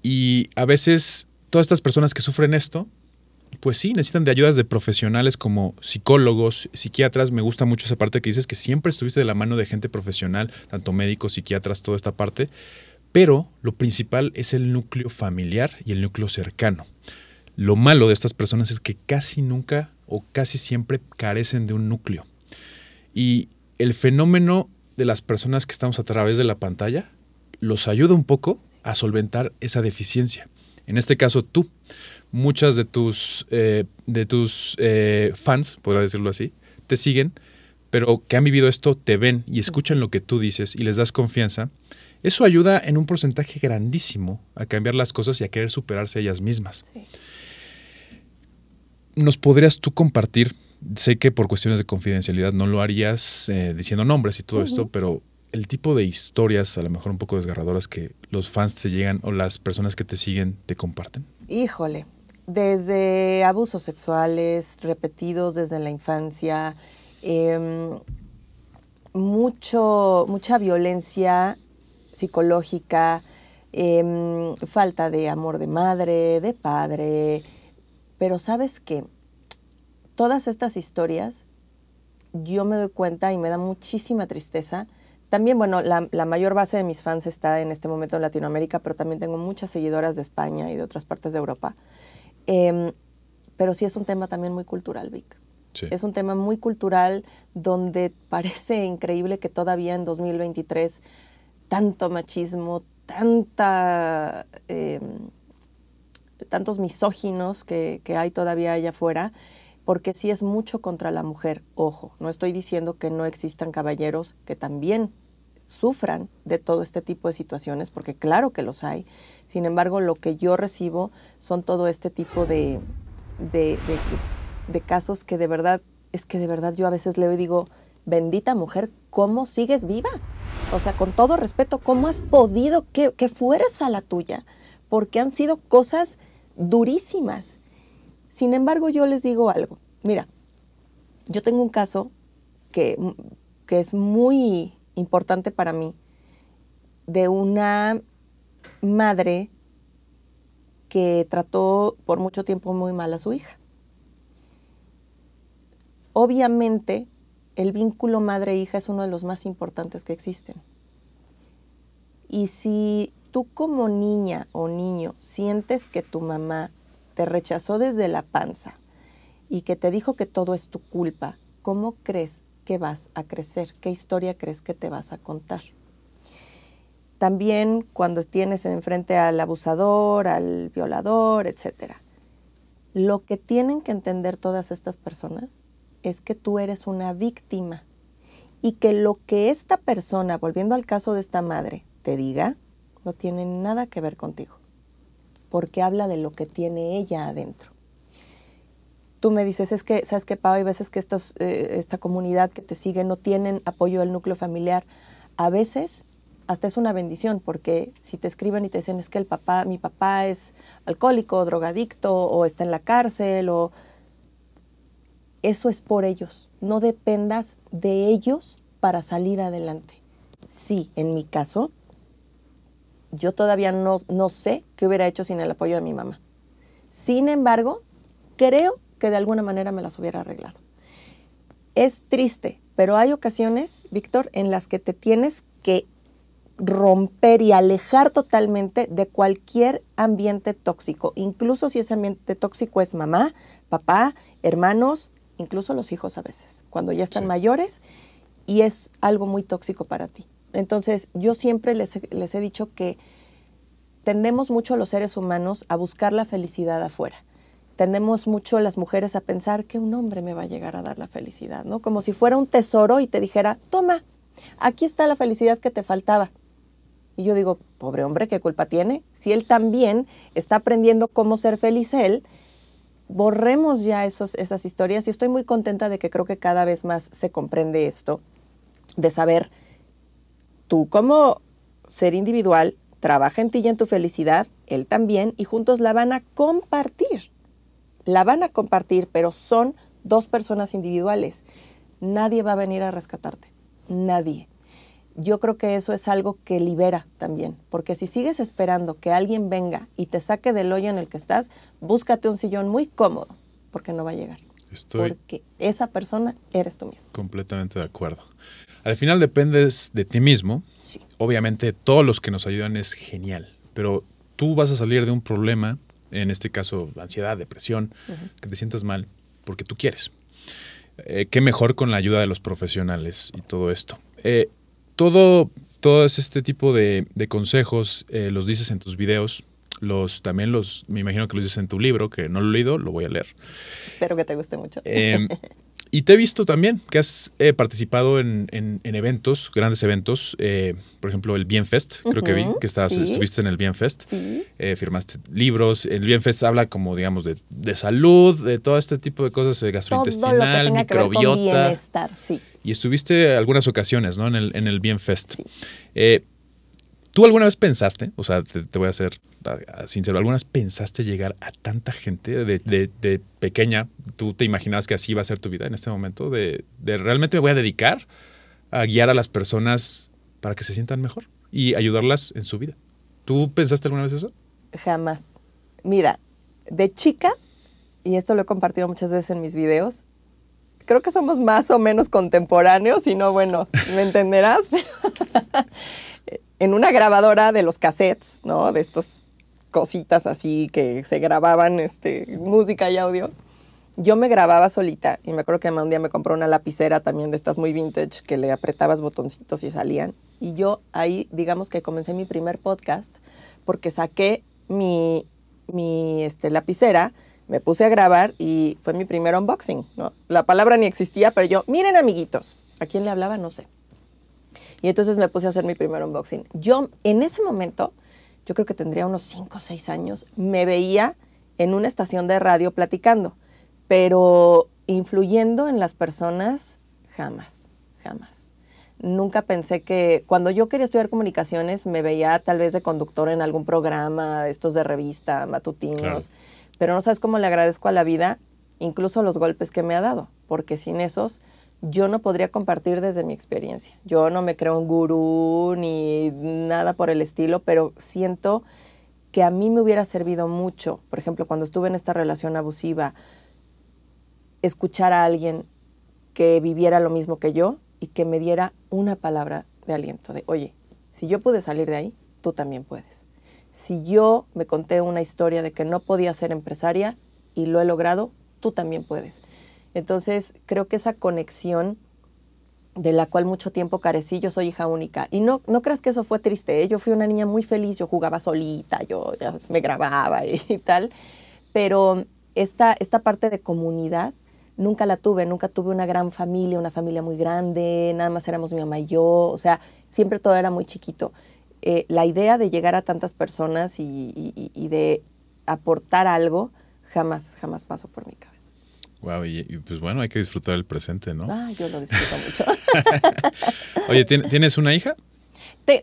S1: y a veces todas estas personas que sufren esto, pues sí, necesitan de ayudas de profesionales como psicólogos, psiquiatras. Me gusta mucho esa parte que dices que siempre estuviste de la mano de gente profesional, tanto médicos, psiquiatras, toda esta parte. Pero lo principal es el núcleo familiar y el núcleo cercano. Lo malo de estas personas es que casi nunca o casi siempre carecen de un núcleo. Y el fenómeno de las personas que estamos a través de la pantalla los ayuda un poco a solventar esa deficiencia. En este caso, tú, muchas de tus, eh, de tus eh, fans, podría decirlo así, te siguen, pero que han vivido esto, te ven y escuchan lo que tú dices y les das confianza. Eso ayuda en un porcentaje grandísimo a cambiar las cosas y a querer superarse ellas mismas.
S2: Sí.
S1: ¿Nos podrías tú compartir? Sé que por cuestiones de confidencialidad no lo harías eh, diciendo nombres y todo uh -huh. esto, pero el tipo de historias, a lo mejor un poco desgarradoras, que los fans te llegan o las personas que te siguen te comparten?
S2: Híjole, desde abusos sexuales repetidos desde la infancia, eh, mucho, mucha violencia psicológica, eh, falta de amor de madre, de padre, pero sabes qué, todas estas historias yo me doy cuenta y me da muchísima tristeza. También, bueno, la, la, mayor base de mis fans está en este momento en Latinoamérica, pero también tengo muchas seguidoras de España y de otras partes de Europa. Eh, pero sí es un tema también muy cultural, Vic.
S1: Sí.
S2: Es un tema muy cultural donde parece increíble que todavía en 2023 tanto machismo, tanta, eh, tantos misóginos que, que, hay todavía allá afuera, porque sí es mucho contra la mujer. Ojo, no estoy diciendo que no existan caballeros que también sufran de todo este tipo de situaciones, porque claro que los hay. Sin embargo, lo que yo recibo son todo este tipo de, de, casos que de verdad, es que de verdad yo a veces leo y digo, bendita mujer, ¿cómo sigues viva? O sea, con todo respeto, ¿cómo has podido? ¿Qué, qué fuerza la tuya? Porque han sido cosas durísimas. Sin embargo, yo les digo algo. Mira, yo tengo un caso que, que es muy importante para mí de una madre que trató por mucho tiempo muy mal a su hija. Obviamente, el vínculo madre-hija es uno de los más importantes que existen. Y si tú como niña o niño sientes que tu mamá te rechazó desde la panza y que te dijo que todo es tu culpa, ¿cómo crees que vas a crecer? ¿Qué historia crees que te vas a contar? También cuando tienes enfrente al abusador, al violador, etcétera. Lo que tienen que entender todas estas personas es que tú eres una víctima y que lo que esta persona, volviendo al caso de esta madre, te diga, no tiene nada que ver contigo, porque habla de lo que tiene ella adentro. Tú me dices, es que, ¿sabes qué, Pau? Hay veces que estos, eh, esta comunidad que te sigue no tienen apoyo del núcleo familiar. A veces hasta es una bendición, porque si te escriben y te dicen, es que el papá, mi papá es alcohólico, drogadicto, o está en la cárcel, o eso es por ellos. No dependas de ellos para salir adelante. Sí, en mi caso, yo todavía no, no sé qué hubiera hecho sin el apoyo de mi mamá. Sin embargo, creo que de alguna manera me las hubiera arreglado. Es triste, pero hay ocasiones, Víctor, en las que te tienes que romper y alejar totalmente de cualquier ambiente tóxico, incluso si ese ambiente tóxico es mamá, papá, hermanos, incluso los hijos a veces, cuando ya están mayores y es algo muy tóxico para ti. Entonces, yo siempre les, les he dicho que tendemos mucho los seres humanos a buscar la felicidad afuera. Tendemos mucho las mujeres a pensar que un hombre me va a llegar a dar la felicidad, ¿no? Como si fuera un tesoro y te dijera, toma, aquí está la felicidad que te faltaba. Y yo digo, pobre hombre, ¿qué culpa tiene? Si él también está aprendiendo cómo ser feliz él, borremos ya esos, esas historias y estoy muy contenta de que creo que cada vez más se comprende esto, de saber tú como ser individual, trabaja en ti y en tu felicidad, él también, y juntos la van a compartir. La van a compartir, pero son dos personas individuales. Nadie va a venir a rescatarte, nadie yo creo que eso es algo que libera también, porque si sigues esperando que alguien venga y te saque del hoyo en el que estás, búscate un sillón muy cómodo, porque no va a llegar.
S1: Estoy
S2: porque esa persona eres tú mismo.
S1: Completamente de acuerdo. Al final dependes de ti mismo.
S2: Sí.
S1: Obviamente todos los que nos ayudan es genial, pero tú vas a salir de un problema, en este caso ansiedad, depresión, que te sientas mal, porque tú quieres. Eh, qué mejor con la ayuda de los profesionales y todo esto. Eh, todo, todo este tipo de, consejos eh, los dices en tus videos, los también los, me imagino que los dices en tu libro, que no lo he leído, lo voy a leer.
S2: Espero que te guste mucho.
S1: Em, y te he visto también que has eh, participado en, eventos, grandes eventos, eh, por ejemplo el Bienfest, creo que vi que estás, estuviste en el Bienfest,
S2: sí.
S1: firmaste libros, el Bienfest habla como digamos de, salud, de todo este tipo de cosas, gastrointestinal, microbiota.
S2: bienestar, sí.
S1: Y estuviste algunas ocasiones, ¿no? En el, en el Bienfest. ¿Tú alguna vez pensaste, o sea, te, voy a ser sincero, ¿alguna vez pensaste llegar a tanta gente de, pequeña? ¿Tú te imaginabas que así iba a ser tu vida en este momento? De, realmente me voy a dedicar a guiar a las personas para que se sientan mejor y ayudarlas en su vida. ¿Tú pensaste alguna vez eso?
S2: Jamás. Mira, de chica, y esto lo he compartido muchas veces en mis videos, creo que somos más o menos contemporáneos, y no, bueno, me entenderás, pero en una grabadora de los cassettes, ¿no? De estos cositas así que se grababan este, música y audio. Yo me grababa solita y me acuerdo que un día me compró una lapicera también de estas muy vintage que le apretabas botoncitos y salían. Y yo ahí, digamos que comencé mi primer podcast porque saqué mi, mi este, lapicera me puse a grabar y fue mi primer unboxing, ¿no? La palabra ni existía, pero yo, miren amiguitos, ¿a quién le hablaba? No sé. Y entonces me puse a hacer mi primer unboxing. Yo, en ese momento, yo creo que tendría unos 5 o 6 años, me veía en una estación de radio platicando, pero influyendo en las personas, jamás, jamás. Nunca pensé que cuando yo quería estudiar comunicaciones me veía tal vez de conductor en algún programa, estos de revista, matutinos pero no sabes cómo le agradezco a la vida incluso los golpes que me ha dado, porque sin esos yo no podría compartir desde mi experiencia. Yo no me creo un gurú ni nada por el estilo, pero siento que a mí me hubiera servido mucho, por ejemplo, cuando estuve en esta relación abusiva, escuchar a alguien que viviera lo mismo que yo y que me diera una palabra de aliento, de, oye, si yo pude salir de ahí, tú también puedes. si yo me conté una historia de que no podía ser empresaria y lo he logrado, tú también puedes. Entonces, creo que esa conexión de la cual mucho tiempo carecí, yo soy hija única. Y no, no creas que eso fue triste, ¿eh? yo fui una niña muy feliz, yo jugaba solita, yo me grababa y, tal, pero esta, esta parte de comunidad nunca la tuve, nunca tuve una gran familia, una familia muy grande, nada más éramos mi mamá y yo, o sea, siempre todo era muy chiquito. Eh, la idea de llegar a tantas personas y, de aportar algo jamás, jamás pasó por mi cabeza.
S1: Wow, y, pues bueno, hay que disfrutar el presente, ¿no?
S2: Ah, yo lo disfruto mucho.
S1: Oye, ¿tienes una hija?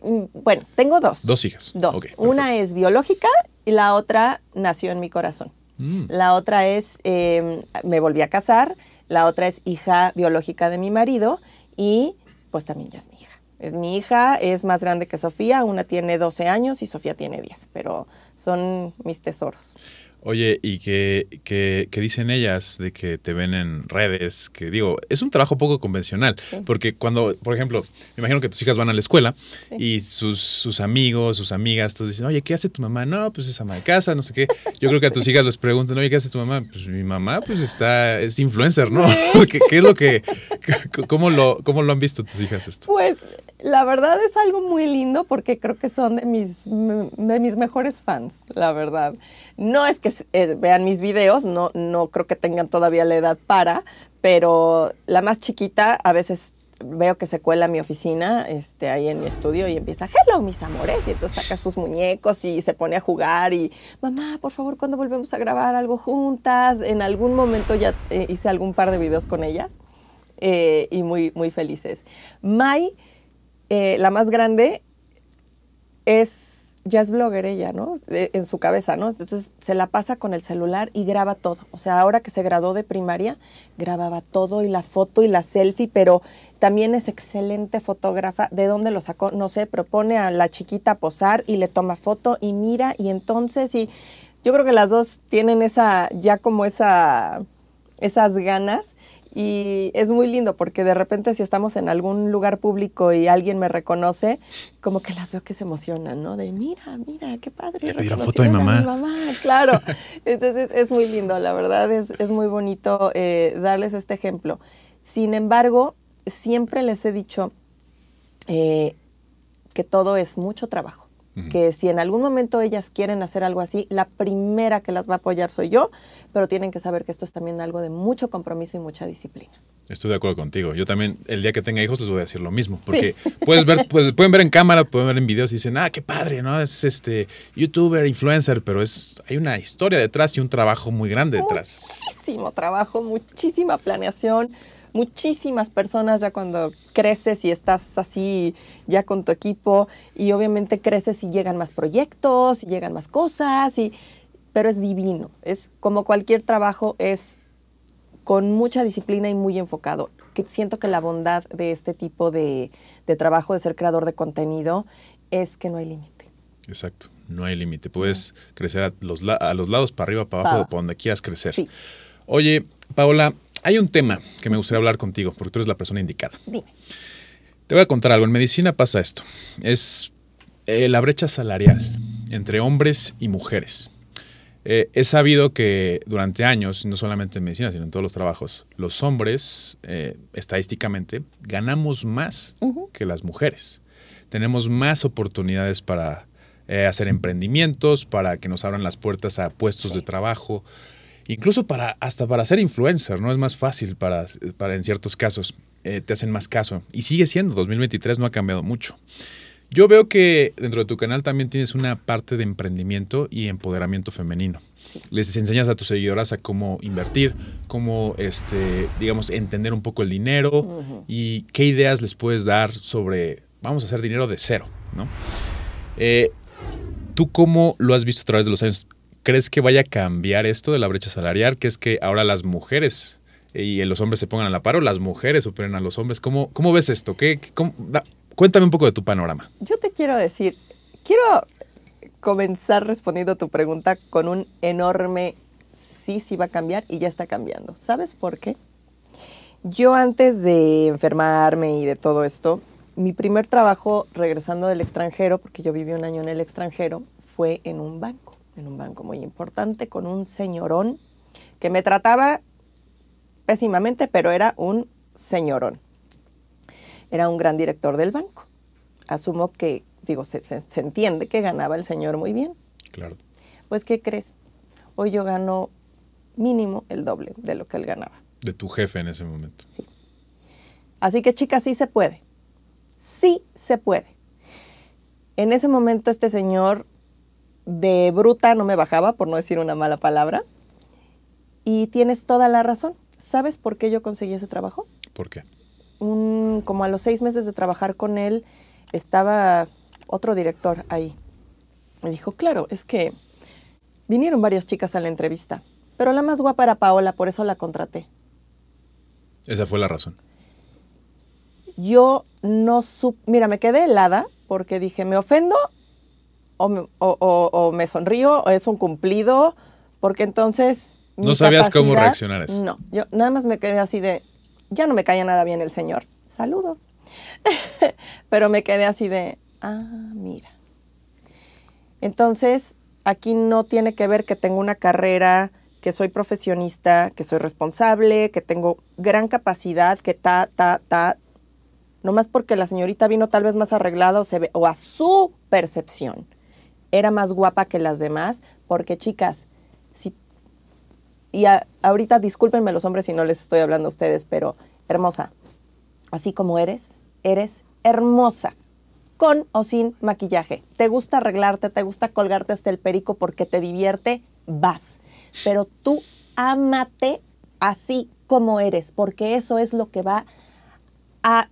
S2: Mm, bueno, tengo dos.
S1: Dos hijas.
S2: Dos. una es biológica y la otra nació en mi corazón. Mm. La otra es, em, me volví a casar, la otra es hija biológica de mi marido y pues también ya es mi hija. Es mi hija, es más grande que Sofía, una tiene 12 años y Sofía tiene 10, pero son mis tesoros.
S1: Oye, ¿y qué, dicen ellas de que te ven en redes? Que digo, es un trabajo poco convencional, porque cuando, por ejemplo, me imagino que tus hijas van a la escuela y sus, sus, amigos, sus amigas, todos dicen, oye, ¿qué hace tu mamá? No, pues es ama de casa, no sé qué. Yo creo que a tus hijas les preguntan, oye, ¿qué hace tu mamá? Pues mi mamá, pues está, es influencer, ¿no? ¿Qué, es lo que, cómo lo, cómo lo han visto tus hijas esto?
S2: Pues la verdad es algo muy lindo porque creo que son de mis, de mis mejores fans, la verdad. No es que eh, vean mis videos, no, no creo que tengan todavía la edad para, pero la más chiquita a veces veo que se cuela a mi oficina, este, ahí en mi estudio, y empieza, hello, mis amores, y entonces saca sus muñecos y se pone a jugar, y mamá, por favor, ¿cuándo volvemos a grabar algo juntas? En algún momento ya eh, hice algún par de videos con ellas, eh, y muy, muy felices. Mai eh, la más grande es, ya es blogger ella, ¿no? en su cabeza, ¿no? Entonces se la pasa con el celular y graba todo. O sea, ahora que se graduó de primaria, grababa todo y la foto y la selfie, pero también es excelente fotógrafa. ¿De dónde lo sacó? No sé, propone a la chiquita posar y le toma foto y mira y entonces y yo creo que las dos tienen esa, ya como esa, esas ganas y es muy lindo porque de repente si estamos en algún lugar público y alguien me reconoce, como que las veo que se emocionan, ¿no? De mira, mira, qué padre.
S1: Le foto a mi mamá.
S2: mamá, claro. Entonces es muy lindo, la verdad es, es muy bonito eh, darles este ejemplo. Sin embargo, siempre les he dicho eh, que todo es mucho trabajo que si en algún momento ellas quieren hacer algo así, la primera que las va a apoyar soy yo, pero tienen que saber que esto es también algo de mucho compromiso y mucha disciplina.
S1: Estoy de acuerdo contigo. Yo también, el día que tenga hijos, les voy a decir lo mismo. Porque puedes ver, pueden ver en cámara, pueden ver en videos y dicen, ah, qué padre, ¿no? Es este youtuber, influencer, pero es, hay una historia detrás y un trabajo muy grande detrás.
S2: Muchísimo trabajo, muchísima planeación muchísimas personas ya cuando creces y estás así ya con tu equipo y obviamente creces y llegan más proyectos y llegan más cosas y pero es divino, es como cualquier trabajo es con mucha disciplina y muy enfocado. Que siento que la bondad de este tipo de, trabajo, de ser creador de contenido, es que no hay límite.
S1: Exacto, no hay límite. Puedes crecer a los, a los lados, para arriba, para abajo, para donde quieras crecer. Oye, Paola, hay un tema que me gustaría hablar contigo, porque tú eres la persona indicada.
S2: Dime.
S1: Te voy a contar algo. En medicina pasa esto. Es eh, la brecha salarial entre hombres y mujeres. Eh, he sabido que durante años, no solamente en medicina, sino en todos los trabajos, los hombres, eh, estadísticamente, ganamos más que las mujeres. Tenemos más oportunidades para hacer emprendimientos, para que nos abran las puertas a puestos de trabajo incluso para hasta para ser influencer, ¿no? Es más fácil para, para en ciertos casos, eh, te hacen más caso. Y sigue siendo, 2023 no ha cambiado mucho. Yo veo que dentro de tu canal también tienes una parte de emprendimiento y empoderamiento femenino. Les enseñas a tus seguidoras a cómo invertir, cómo, este, digamos, entender un poco el dinero y qué ideas les puedes dar sobre, vamos a hacer dinero de cero, ¿no? Eh, ¿Tú cómo lo has visto a través de los años? ¿Crees que vaya a cambiar esto de la brecha salarial? Que es que ahora las mujeres y los hombres se pongan a la par o las mujeres superen a los hombres. ¿Cómo, ves esto? ¿Qué, cuéntame un poco de tu panorama.
S2: Yo te quiero decir, quiero comenzar respondiendo tu pregunta con un enorme sí, sí va a cambiar y ya está cambiando. ¿Sabes por qué? Yo antes de enfermarme y de todo esto, mi primer trabajo regresando del extranjero, porque yo viví un año en el extranjero, fue en un banco, en un banco muy importante, con un señorón que me trataba pésimamente, pero era un señorón. Era un gran director del banco. Asumo que, digo, se, se- se entiende que ganaba el señor muy bien.
S1: Claro.
S2: Pues, ¿qué crees? Hoy yo gano mínimo el doble de lo que él ganaba.
S1: De tu jefe en ese momento.
S2: Sí. Así que, chicas, sí se puede. Sí se puede. En ese momento este señor de bruta no me bajaba, por no decir una mala palabra. Y tienes toda la razón. ¿Sabes por qué yo conseguí ese trabajo?
S1: ¿Por qué?
S2: Un- como a los seis meses de trabajar con él, estaba otro director ahí. Me dijo, claro, es que vinieron varias chicas a la entrevista, pero la más guapa era Paola, por eso la contraté.
S1: Esa fue la razón.
S2: yo no supe, mira, me quedé helada porque dije, ¿me ofendo o me, o- o- o me sonrío o es un cumplido? Porque entonces...
S1: No sabías cómo reaccionar a eso.
S2: No, yo nada más me quedé así de, ya no me caía nada bien el señor. Saludos. Pero me quedé así de, ah, mira. Entonces, aquí no tiene que ver que tengo una carrera, que soy profesionista, que soy responsable, que tengo gran capacidad, que ta, ta, ta. Nomás porque la señorita vino tal vez más arreglada o, se ve, o a su percepción era más guapa que las demás, porque chicas, si y a- ahorita discúlpenme los hombres si no les estoy hablando a ustedes, pero hermosa, así como eres, eres hermosa, con o sin maquillaje. Te gusta arreglarte, te gusta colgarte hasta el perico porque te divierte, vas. Pero tú ámate así como eres, porque eso es lo que va a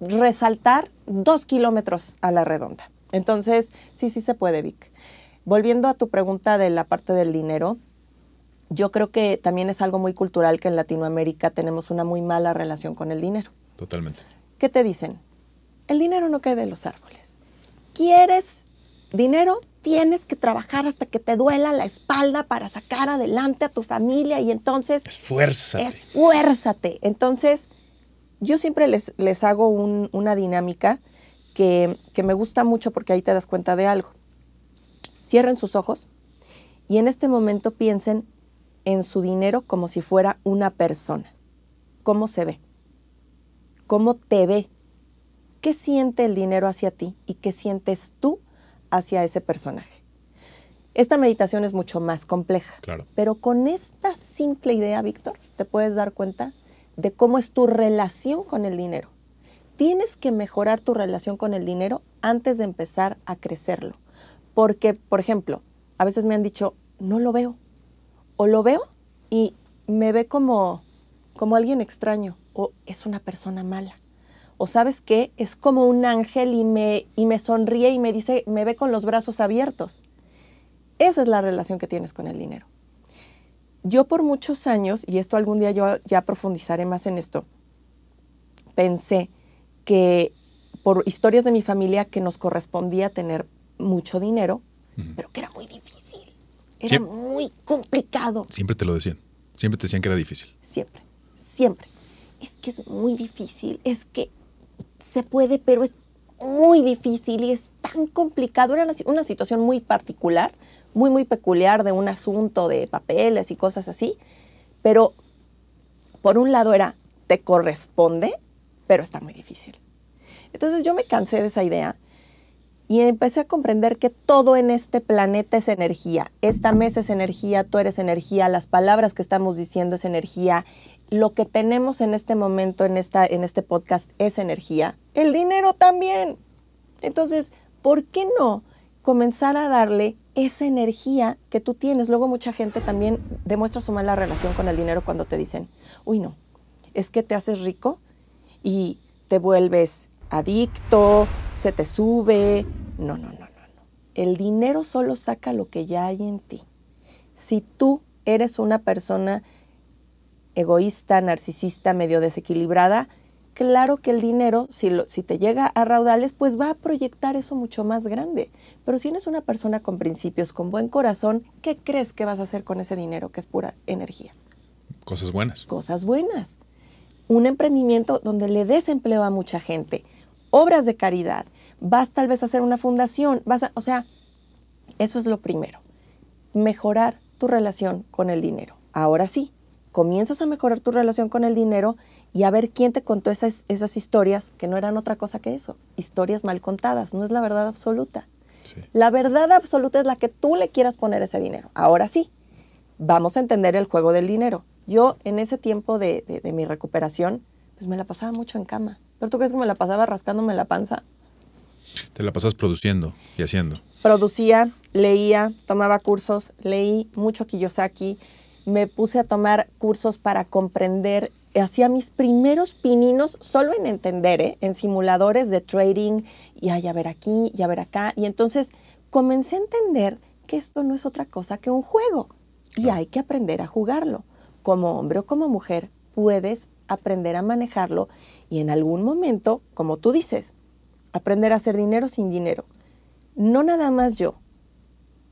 S2: resaltar dos kilómetros a la redonda. Entonces, sí, sí se puede, Vic. Volviendo a tu pregunta de la parte del dinero, yo creo que también es algo muy cultural que en Latinoamérica tenemos una muy mala relación con el dinero.
S1: Totalmente.
S2: ¿Qué te dicen? El dinero no cae de los árboles. ¿Quieres dinero? Tienes que trabajar hasta que te duela la espalda para sacar adelante a tu familia y entonces
S1: Esfuérzate.
S2: esfuérzate. Entonces, yo siempre les, les hago un- una dinámica que, que me gusta mucho porque ahí te das cuenta de algo. Cierren sus ojos y en este momento piensen en su dinero como si fuera una persona. ¿Cómo se ve? ¿Cómo te ve? ¿Qué siente el dinero hacia ti y qué sientes tú hacia ese personaje? Esta meditación es mucho más compleja.
S1: Claro.
S2: Pero con esta simple idea, Víctor, te puedes dar cuenta de cómo es tu relación con el dinero. Tienes que mejorar tu relación con el dinero antes de empezar a crecerlo. Porque, por ejemplo, a veces me han dicho, no lo veo. O lo veo y me ve como, como alguien extraño. O es una persona mala. O sabes qué, es como un ángel y me, y me sonríe y me dice, me ve con los brazos abiertos. Esa es la relación que tienes con el dinero. Yo por muchos años, y esto algún día yo ya profundizaré más en esto, pensé que por historias de mi familia que nos correspondía tener mucho dinero, pero que era muy difícil. Era muy complicado.
S1: Siempre te lo decían. Siempre te decían que era difícil.
S2: Siempre, siempre. Es que es muy difícil, es que se puede, pero es muy difícil y es tan complicado. Era una situación muy particular, muy, muy peculiar de un asunto de papeles y cosas así. Pero por un lado era, te corresponde, pero está muy difícil. Entonces yo me cansé de esa idea y empecé a comprender que todo en este planeta es energía. Esta mesa es energía, tú eres energía, las palabras que estamos diciendo es energía, lo que tenemos en este momento, en, esta, en este podcast, es energía. El dinero también. Entonces, ¿por qué no comenzar a darle esa energía que tú tienes? Luego mucha gente también demuestra su mala relación con el dinero cuando te dicen, uy no, es que te haces rico y te vuelves adicto, se te sube. No, no, no, no, no. El dinero solo saca lo que ya hay en ti. Si tú eres una persona egoísta, narcisista, medio desequilibrada, claro que el dinero, si, lo- si te llega a raudales, pues va a proyectar eso mucho más grande. Pero si eres una persona con principios, con buen corazón, ¿qué crees que vas a hacer con ese dinero que es pura energía?
S1: Cosas buenas.
S2: cosas buenas. Un emprendimiento donde le des empleo a mucha gente, obras de caridad, vas tal vez a hacer una fundación, vas a, o sea, Eso es lo primero. Mejorar tu relación con el dinero. Ahora sí, comienzas a mejorar tu relación con el dinero y a ver quién te contó esas, esas historias que no eran otra cosa que eso, historias mal contadas, no es la verdad absoluta. La verdad absoluta es la que tú le quieras poner ese dinero. Ahora sí, vamos a entender el juego del dinero. Yo en ese tiempo de, de, mi recuperación, pues me la pasaba mucho en cama. ¿Pero tú crees que me la pasaba rascándome la panza?
S1: Te la pasas produciendo y haciendo.
S2: Producía, leía, tomaba cursos, leí mucho Kiyosaki, me puse a tomar cursos para comprender, hacía mis primeros pininos solo en entender, ¿eh? en simuladores de trading, y a ver aquí, y a ver acá, y entonces comencé a entender que esto no es otra cosa que un juego, y hay que aprender a jugarlo. Como hombre o como mujer, puedes aprender a manejarlo y en algún momento, como tú dices, aprender a hacer dinero sin dinero. No nada más yo.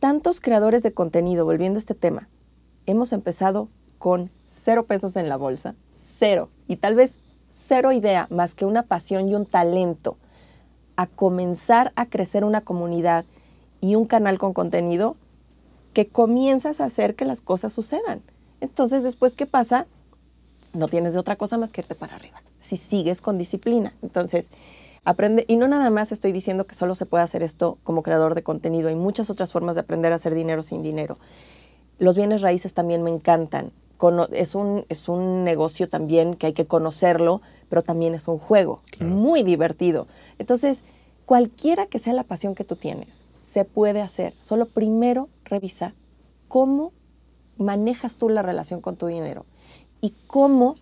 S2: Tantos creadores de contenido, volviendo a este tema, hemos empezado con cero pesos en la bolsa, cero, y tal vez cero idea más que una pasión y un talento a comenzar a crecer una comunidad y un canal con contenido que comienzas a hacer que las cosas sucedan. Entonces, después, ¿qué pasa? No tienes de otra cosa más que irte para arriba, si sigues con disciplina. Entonces, aprende, y no nada más estoy diciendo que solo se puede hacer esto como creador de contenido, hay muchas otras formas de aprender a hacer dinero sin dinero. Los bienes raíces también me encantan. Es un, es un negocio también que hay que conocerlo, pero también es un juego muy divertido. Entonces, cualquiera que sea la pasión que tú tienes, se puede hacer. Solo primero revisa cómo manejas tú la relación con tu dinero y cómo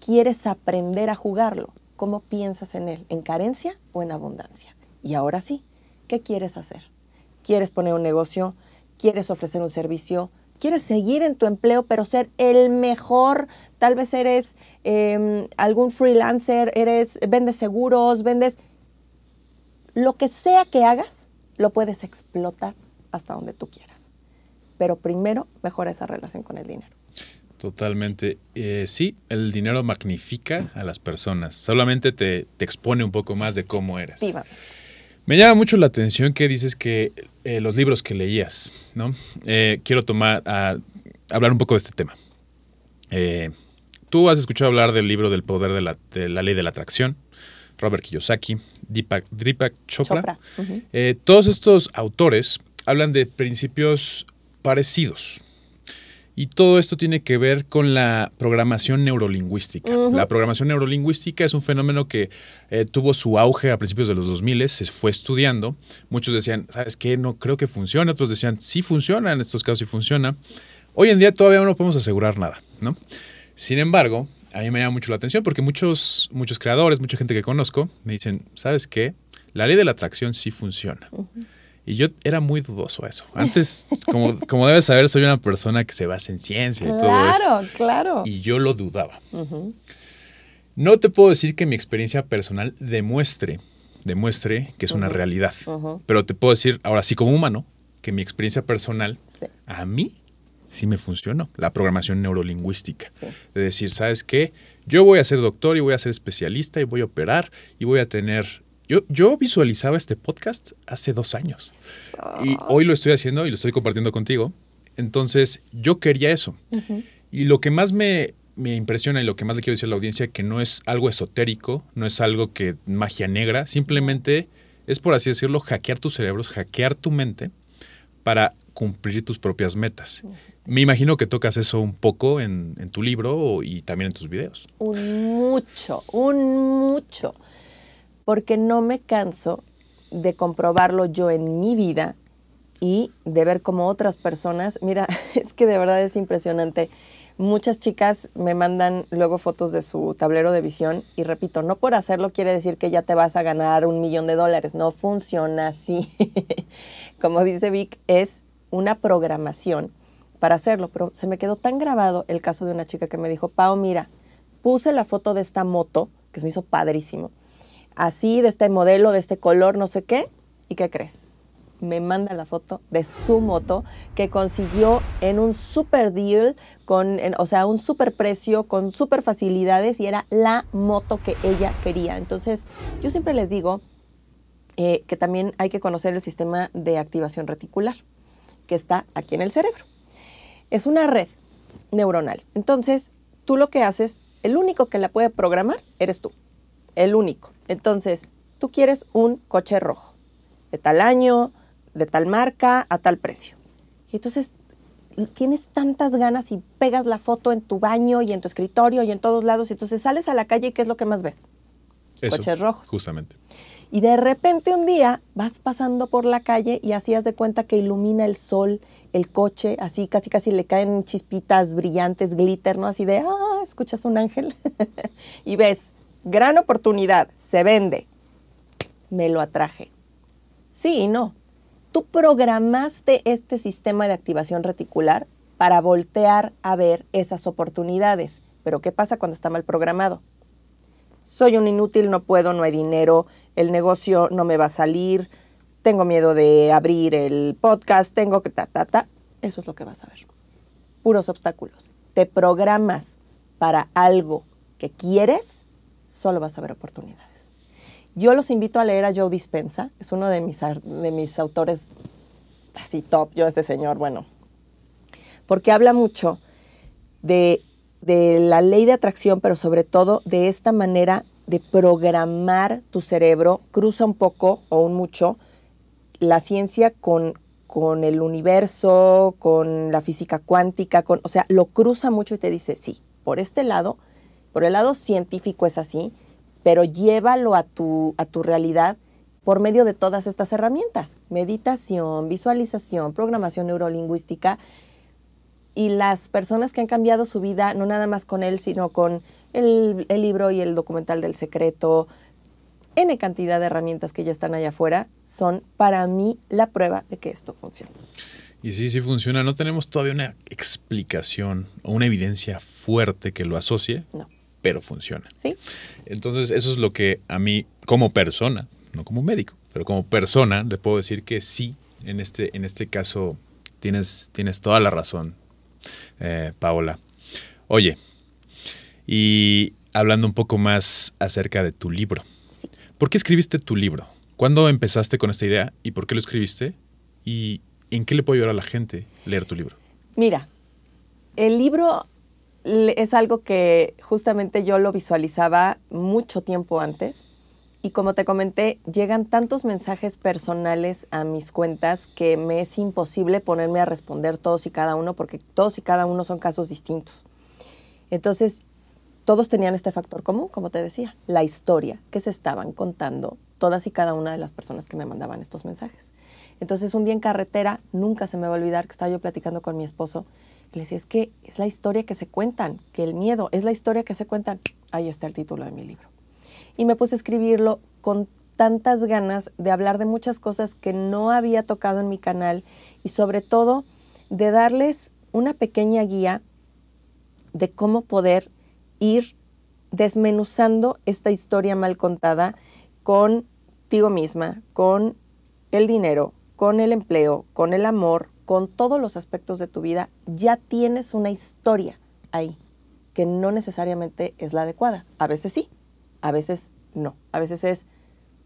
S2: quieres aprender a jugarlo, cómo piensas en él, en carencia o en abundancia. Y ahora sí, ¿qué quieres hacer? ¿Quieres poner un negocio? ¿Quieres ofrecer un servicio? quieres seguir en tu empleo, pero ser el mejor. Tal vez eres em, algún freelancer, eres, vendes seguros, vendes. Lo que sea que hagas, lo puedes explotar hasta donde tú quieras. Pero primero, mejora esa relación con el dinero.
S1: Totalmente. Eh, sí, el dinero magnifica a las personas. Solamente te, expone un poco más de cómo eres. Me llama mucho la atención que dices que eh, los libros que leías, ¿no? Eh, quiero tomar a, hablar un poco de este tema. Tú has escuchado hablar del libro del poder de la, ley de la atracción, Robert Kiyosaki, Deepak, Chopra. todos estos autores hablan de principios parecidos, y todo esto tiene que ver con la programación neurolingüística. La programación neurolingüística es un fenómeno que eh, tuvo su auge a principios de los 2000, se fue estudiando. Muchos decían, ¿sabes qué? No creo que funcione. Otros decían, sí funciona, en estos casos sí funciona. Hoy en día todavía no podemos asegurar nada, ¿no? Sin embargo, a mí me llama mucho la atención porque muchos, muchos creadores, mucha gente que conozco, me dicen, ¿sabes qué? La ley de la atracción sí funciona. Y yo era muy dudoso a eso. Antes, como, como debes saber, soy una persona que se basa en ciencia y todo eso.
S2: Claro, claro.
S1: Y yo lo dudaba. No te puedo decir que mi experiencia personal demuestre, demuestre que es una realidad. Pero te puedo decir, ahora sí como humano, que mi experiencia personal a mí sí me funcionó. La programación neurolingüística. De decir, ¿sabes qué? Yo voy a ser doctor y voy a ser especialista y voy a operar y voy a tener yo, visualizaba este podcast hace dos años y ah. hoy lo estoy haciendo y lo estoy compartiendo contigo. Entonces, yo quería eso. Y lo que más me, impresiona y lo que más le quiero decir a la audiencia que no es algo esotérico, no es algo que magia negra, simplemente es por así decirlo, hackear tus cerebros, hackear tu mente para cumplir tus propias metas. Me imagino que tocas eso un poco en, en tu libro y también en tus videos.
S2: Un mucho, un mucho porque no me canso de comprobarlo yo en mi vida y de ver cómo otras personas, mira, es que de verdad es impresionante. Muchas chicas me mandan luego fotos de su tablero de visión y repito, no por hacerlo quiere decir que ya te vas a ganar un millón de dólares, no funciona así. Como dice Vic, es una programación para hacerlo, pero se me quedó tan grabado el caso de una chica que me dijo, Pau, mira, puse la foto de esta moto, que se me hizo padrísimo, así, de este modelo, de este color, no sé qué. ¿Y qué crees? Me manda la foto de su moto que consiguió en un super deal, con, o sea, un super precio, con super facilidades y era la moto que ella quería. Entonces, yo siempre les digo eh, que también hay que conocer el sistema de activación reticular, que está aquí en el cerebro. Es una red neuronal. Entonces, tú lo que haces, el único que la puede programar eres tú. El único. Entonces, tú quieres un coche rojo, de tal año, de tal marca, a tal precio. Y entonces tienes tantas ganas y pegas la foto en tu baño y en tu escritorio y en todos lados. Y entonces sales a la calle y ¿qué es lo que más ves? Coches rojos.
S1: Justamente.
S2: Y de repente un día vas pasando por la calle y hacías de cuenta que ilumina el sol, el coche, así casi casi le caen chispitas brillantes, glitter, ¿no? Así de, ah, escuchas un ángel. y ves, gran oportunidad, se vende. Me lo atraje. Sí y no. Tú programaste este sistema de activación reticular para voltear a ver esas oportunidades. Pero ¿qué pasa cuando está mal programado? Soy un inútil, no puedo, no hay dinero, el negocio no me va a salir, tengo miedo de abrir el podcast, tengo que ta, ta, ta. Eso es lo que vas a ver. Puros obstáculos. Te programas para algo que quieres, solo vas a ver oportunidades. Yo los invito a leer a Joe Dispensa, es uno de mis, de mis autores así top, yo ese señor, bueno, porque habla mucho de, de la ley de atracción, pero sobre todo de esta manera de programar tu cerebro, cruza un poco o un mucho la ciencia con, con el universo, con la física cuántica, con, o sea, lo cruza mucho y te dice, sí, por este lado, por el lado científico es así, pero llévalo a tu, a tu realidad por medio de todas estas herramientas, meditación, visualización, programación neurolingüística, y las personas que han cambiado su vida, no nada más con él, sino con el, el libro y el documental del secreto, N cantidad de herramientas que ya están allá afuera, son para mí la prueba de que esto funciona.
S1: Y sí, sí funciona. No tenemos todavía una explicación o una evidencia fuerte que lo asocie,
S2: No.
S1: Pero funciona.
S2: ¿Sí?
S1: Entonces, eso es lo que a mí, como persona, no como médico, pero como persona, le puedo decir que sí, en este, en este caso, tienes, tienes toda la razón, eh, Paola. Oye, y hablando un poco más acerca de tu libro.
S2: Sí.
S1: ¿Por qué escribiste tu libro? ¿Cuándo empezaste con esta idea y por qué lo escribiste? ¿Y en qué le puede ayudar a la gente leer tu libro?
S2: Mira, el libro es algo que justamente yo lo visualizaba mucho tiempo antes y como te comenté, llegan tantos mensajes personales a mis cuentas que me es imposible ponerme a responder todos y cada uno porque todos y cada uno son casos distintos. Entonces, todos tenían este factor común, como te decía, la historia que se estaban contando todas y cada una de las personas que me mandaban estos mensajes. Entonces, un día en carretera, nunca se me va a olvidar que estaba yo platicando con mi esposo. Le decía, es que es la historia que se cuentan, que el miedo es la historia que se cuentan. Ahí está el título de mi libro. Y me puse a escribirlo con tantas ganas de hablar de muchas cosas que no había tocado en mi canal y sobre todo de darles una pequeña guía de cómo poder ir desmenuzando esta historia mal contada contigo misma, con el dinero, con el empleo, con el amor, con todos los aspectos de tu vida. Ya tienes una historia ahí que no necesariamente es la adecuada. A veces sí, a veces no. A veces es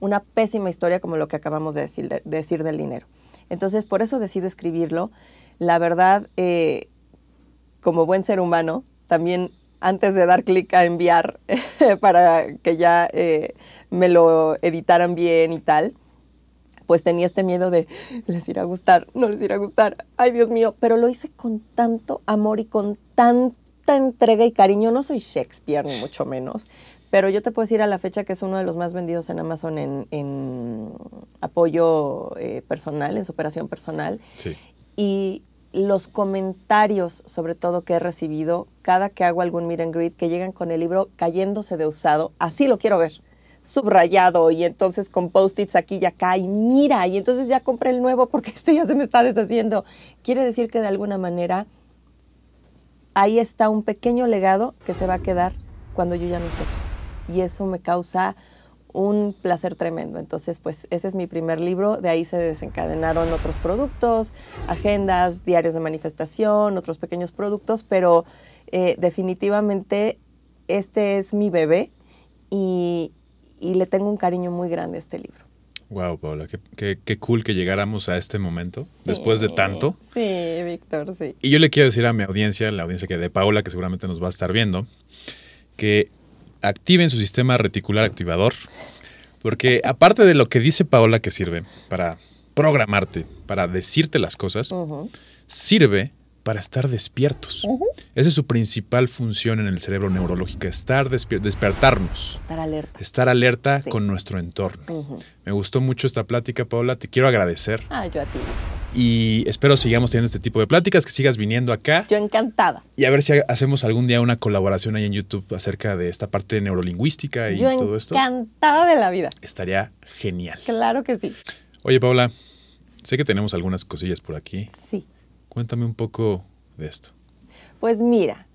S2: una pésima historia como lo que acabamos de decir, de- de decir del dinero. Entonces, por eso decido escribirlo. La verdad, eh, como buen ser humano, también antes de dar clic a enviar para que ya eh, me lo editaran bien y tal, pues tenía este miedo de, les irá a gustar, no les irá a gustar, ay Dios mío, pero lo hice con tanto amor y con tanta entrega y cariño. No soy Shakespeare, ni mucho menos, pero yo te puedo decir a la fecha que es uno de los más vendidos en Amazon en, en apoyo eh, personal, en superación personal.
S1: Sí.
S2: Y los comentarios, sobre todo, que he recibido cada que hago algún meet and greet, que llegan con el libro cayéndose de usado, así lo quiero ver, subrayado y entonces con post-its aquí y acá, y mira, y entonces ya compré el nuevo porque este ya se me está deshaciendo. Quiere decir que de alguna manera ahí está un pequeño legado que se va a quedar cuando yo ya no esté aquí. Y eso me causa un placer tremendo. Entonces, pues ese es mi primer libro. De ahí se desencadenaron otros productos, agendas, diarios de manifestación, otros pequeños productos, pero eh, definitivamente este es mi bebé y, y le tengo un cariño muy grande a este libro.
S1: Wow, Paula, qué, qué, cool que llegáramos a este momento, después de tanto.
S2: Sí, Víctor, sí.
S1: Y yo le quiero decir a mi audiencia, la audiencia que de Paula, que seguramente nos va a estar viendo, que activen su sistema reticular activador, porque aparte de lo que dice Paola que sirve para programarte, para decirte las cosas, sirve para estar despiertos. Esa es su principal función en el cerebro neurológico, estar despertarnos.
S2: Estar alerta.
S1: Estar alerta con nuestro entorno. Me gustó mucho esta plática, Paola. Te quiero agradecer.
S2: Ah, yo a ti.
S1: Y espero sigamos teniendo este tipo de pláticas, que sigas viniendo acá.
S2: Yo encantada.
S1: Y a ver si hacemos algún día una colaboración ahí en YouTube acerca de esta parte neurolingüística y todo esto.
S2: Encantada de la vida.
S1: Estaría genial.
S2: Claro que sí.
S1: Oye, Paola, sé que tenemos algunas cosillas por aquí.
S2: Sí.
S1: Cuéntame un poco de esto.
S2: Pues mira,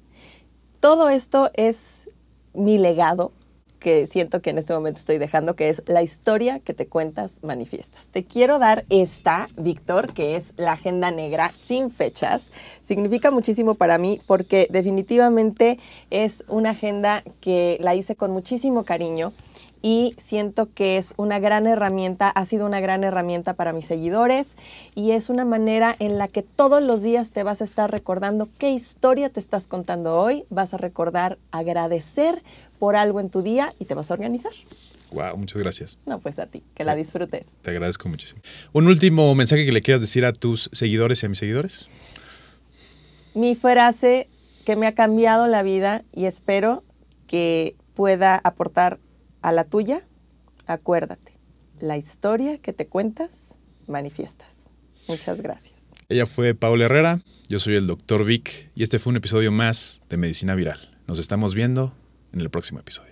S2: todo esto es mi legado que siento que en este momento estoy dejando, que es la historia que te cuentas, manifiestas. Te quiero dar esta, Víctor, que es la agenda negra sin fechas. Significa muchísimo para mí porque definitivamente es una agenda que la hice con muchísimo cariño y siento que es una gran herramienta, ha sido una gran herramienta para mis seguidores y es una manera en la que todos los días te vas a estar recordando qué historia te estás contando hoy, vas a recordar agradecer por algo en tu día y te vas a organizar.
S1: Wow, muchas gracias.
S2: No, pues a ti, que la disfrutes.
S1: Te agradezco muchísimo. Un último mensaje que le quieras decir a tus seguidores y a mis seguidores.
S2: Mi frase que me ha cambiado la vida y espero que pueda aportar a la tuya, acuérdate, la historia que te cuentas, manifiestas. Muchas gracias.
S1: Ella fue Paula Herrera, yo soy el doctor Vic y este fue un episodio más de Medicina Viral. Nos estamos viendo en el próximo episodio.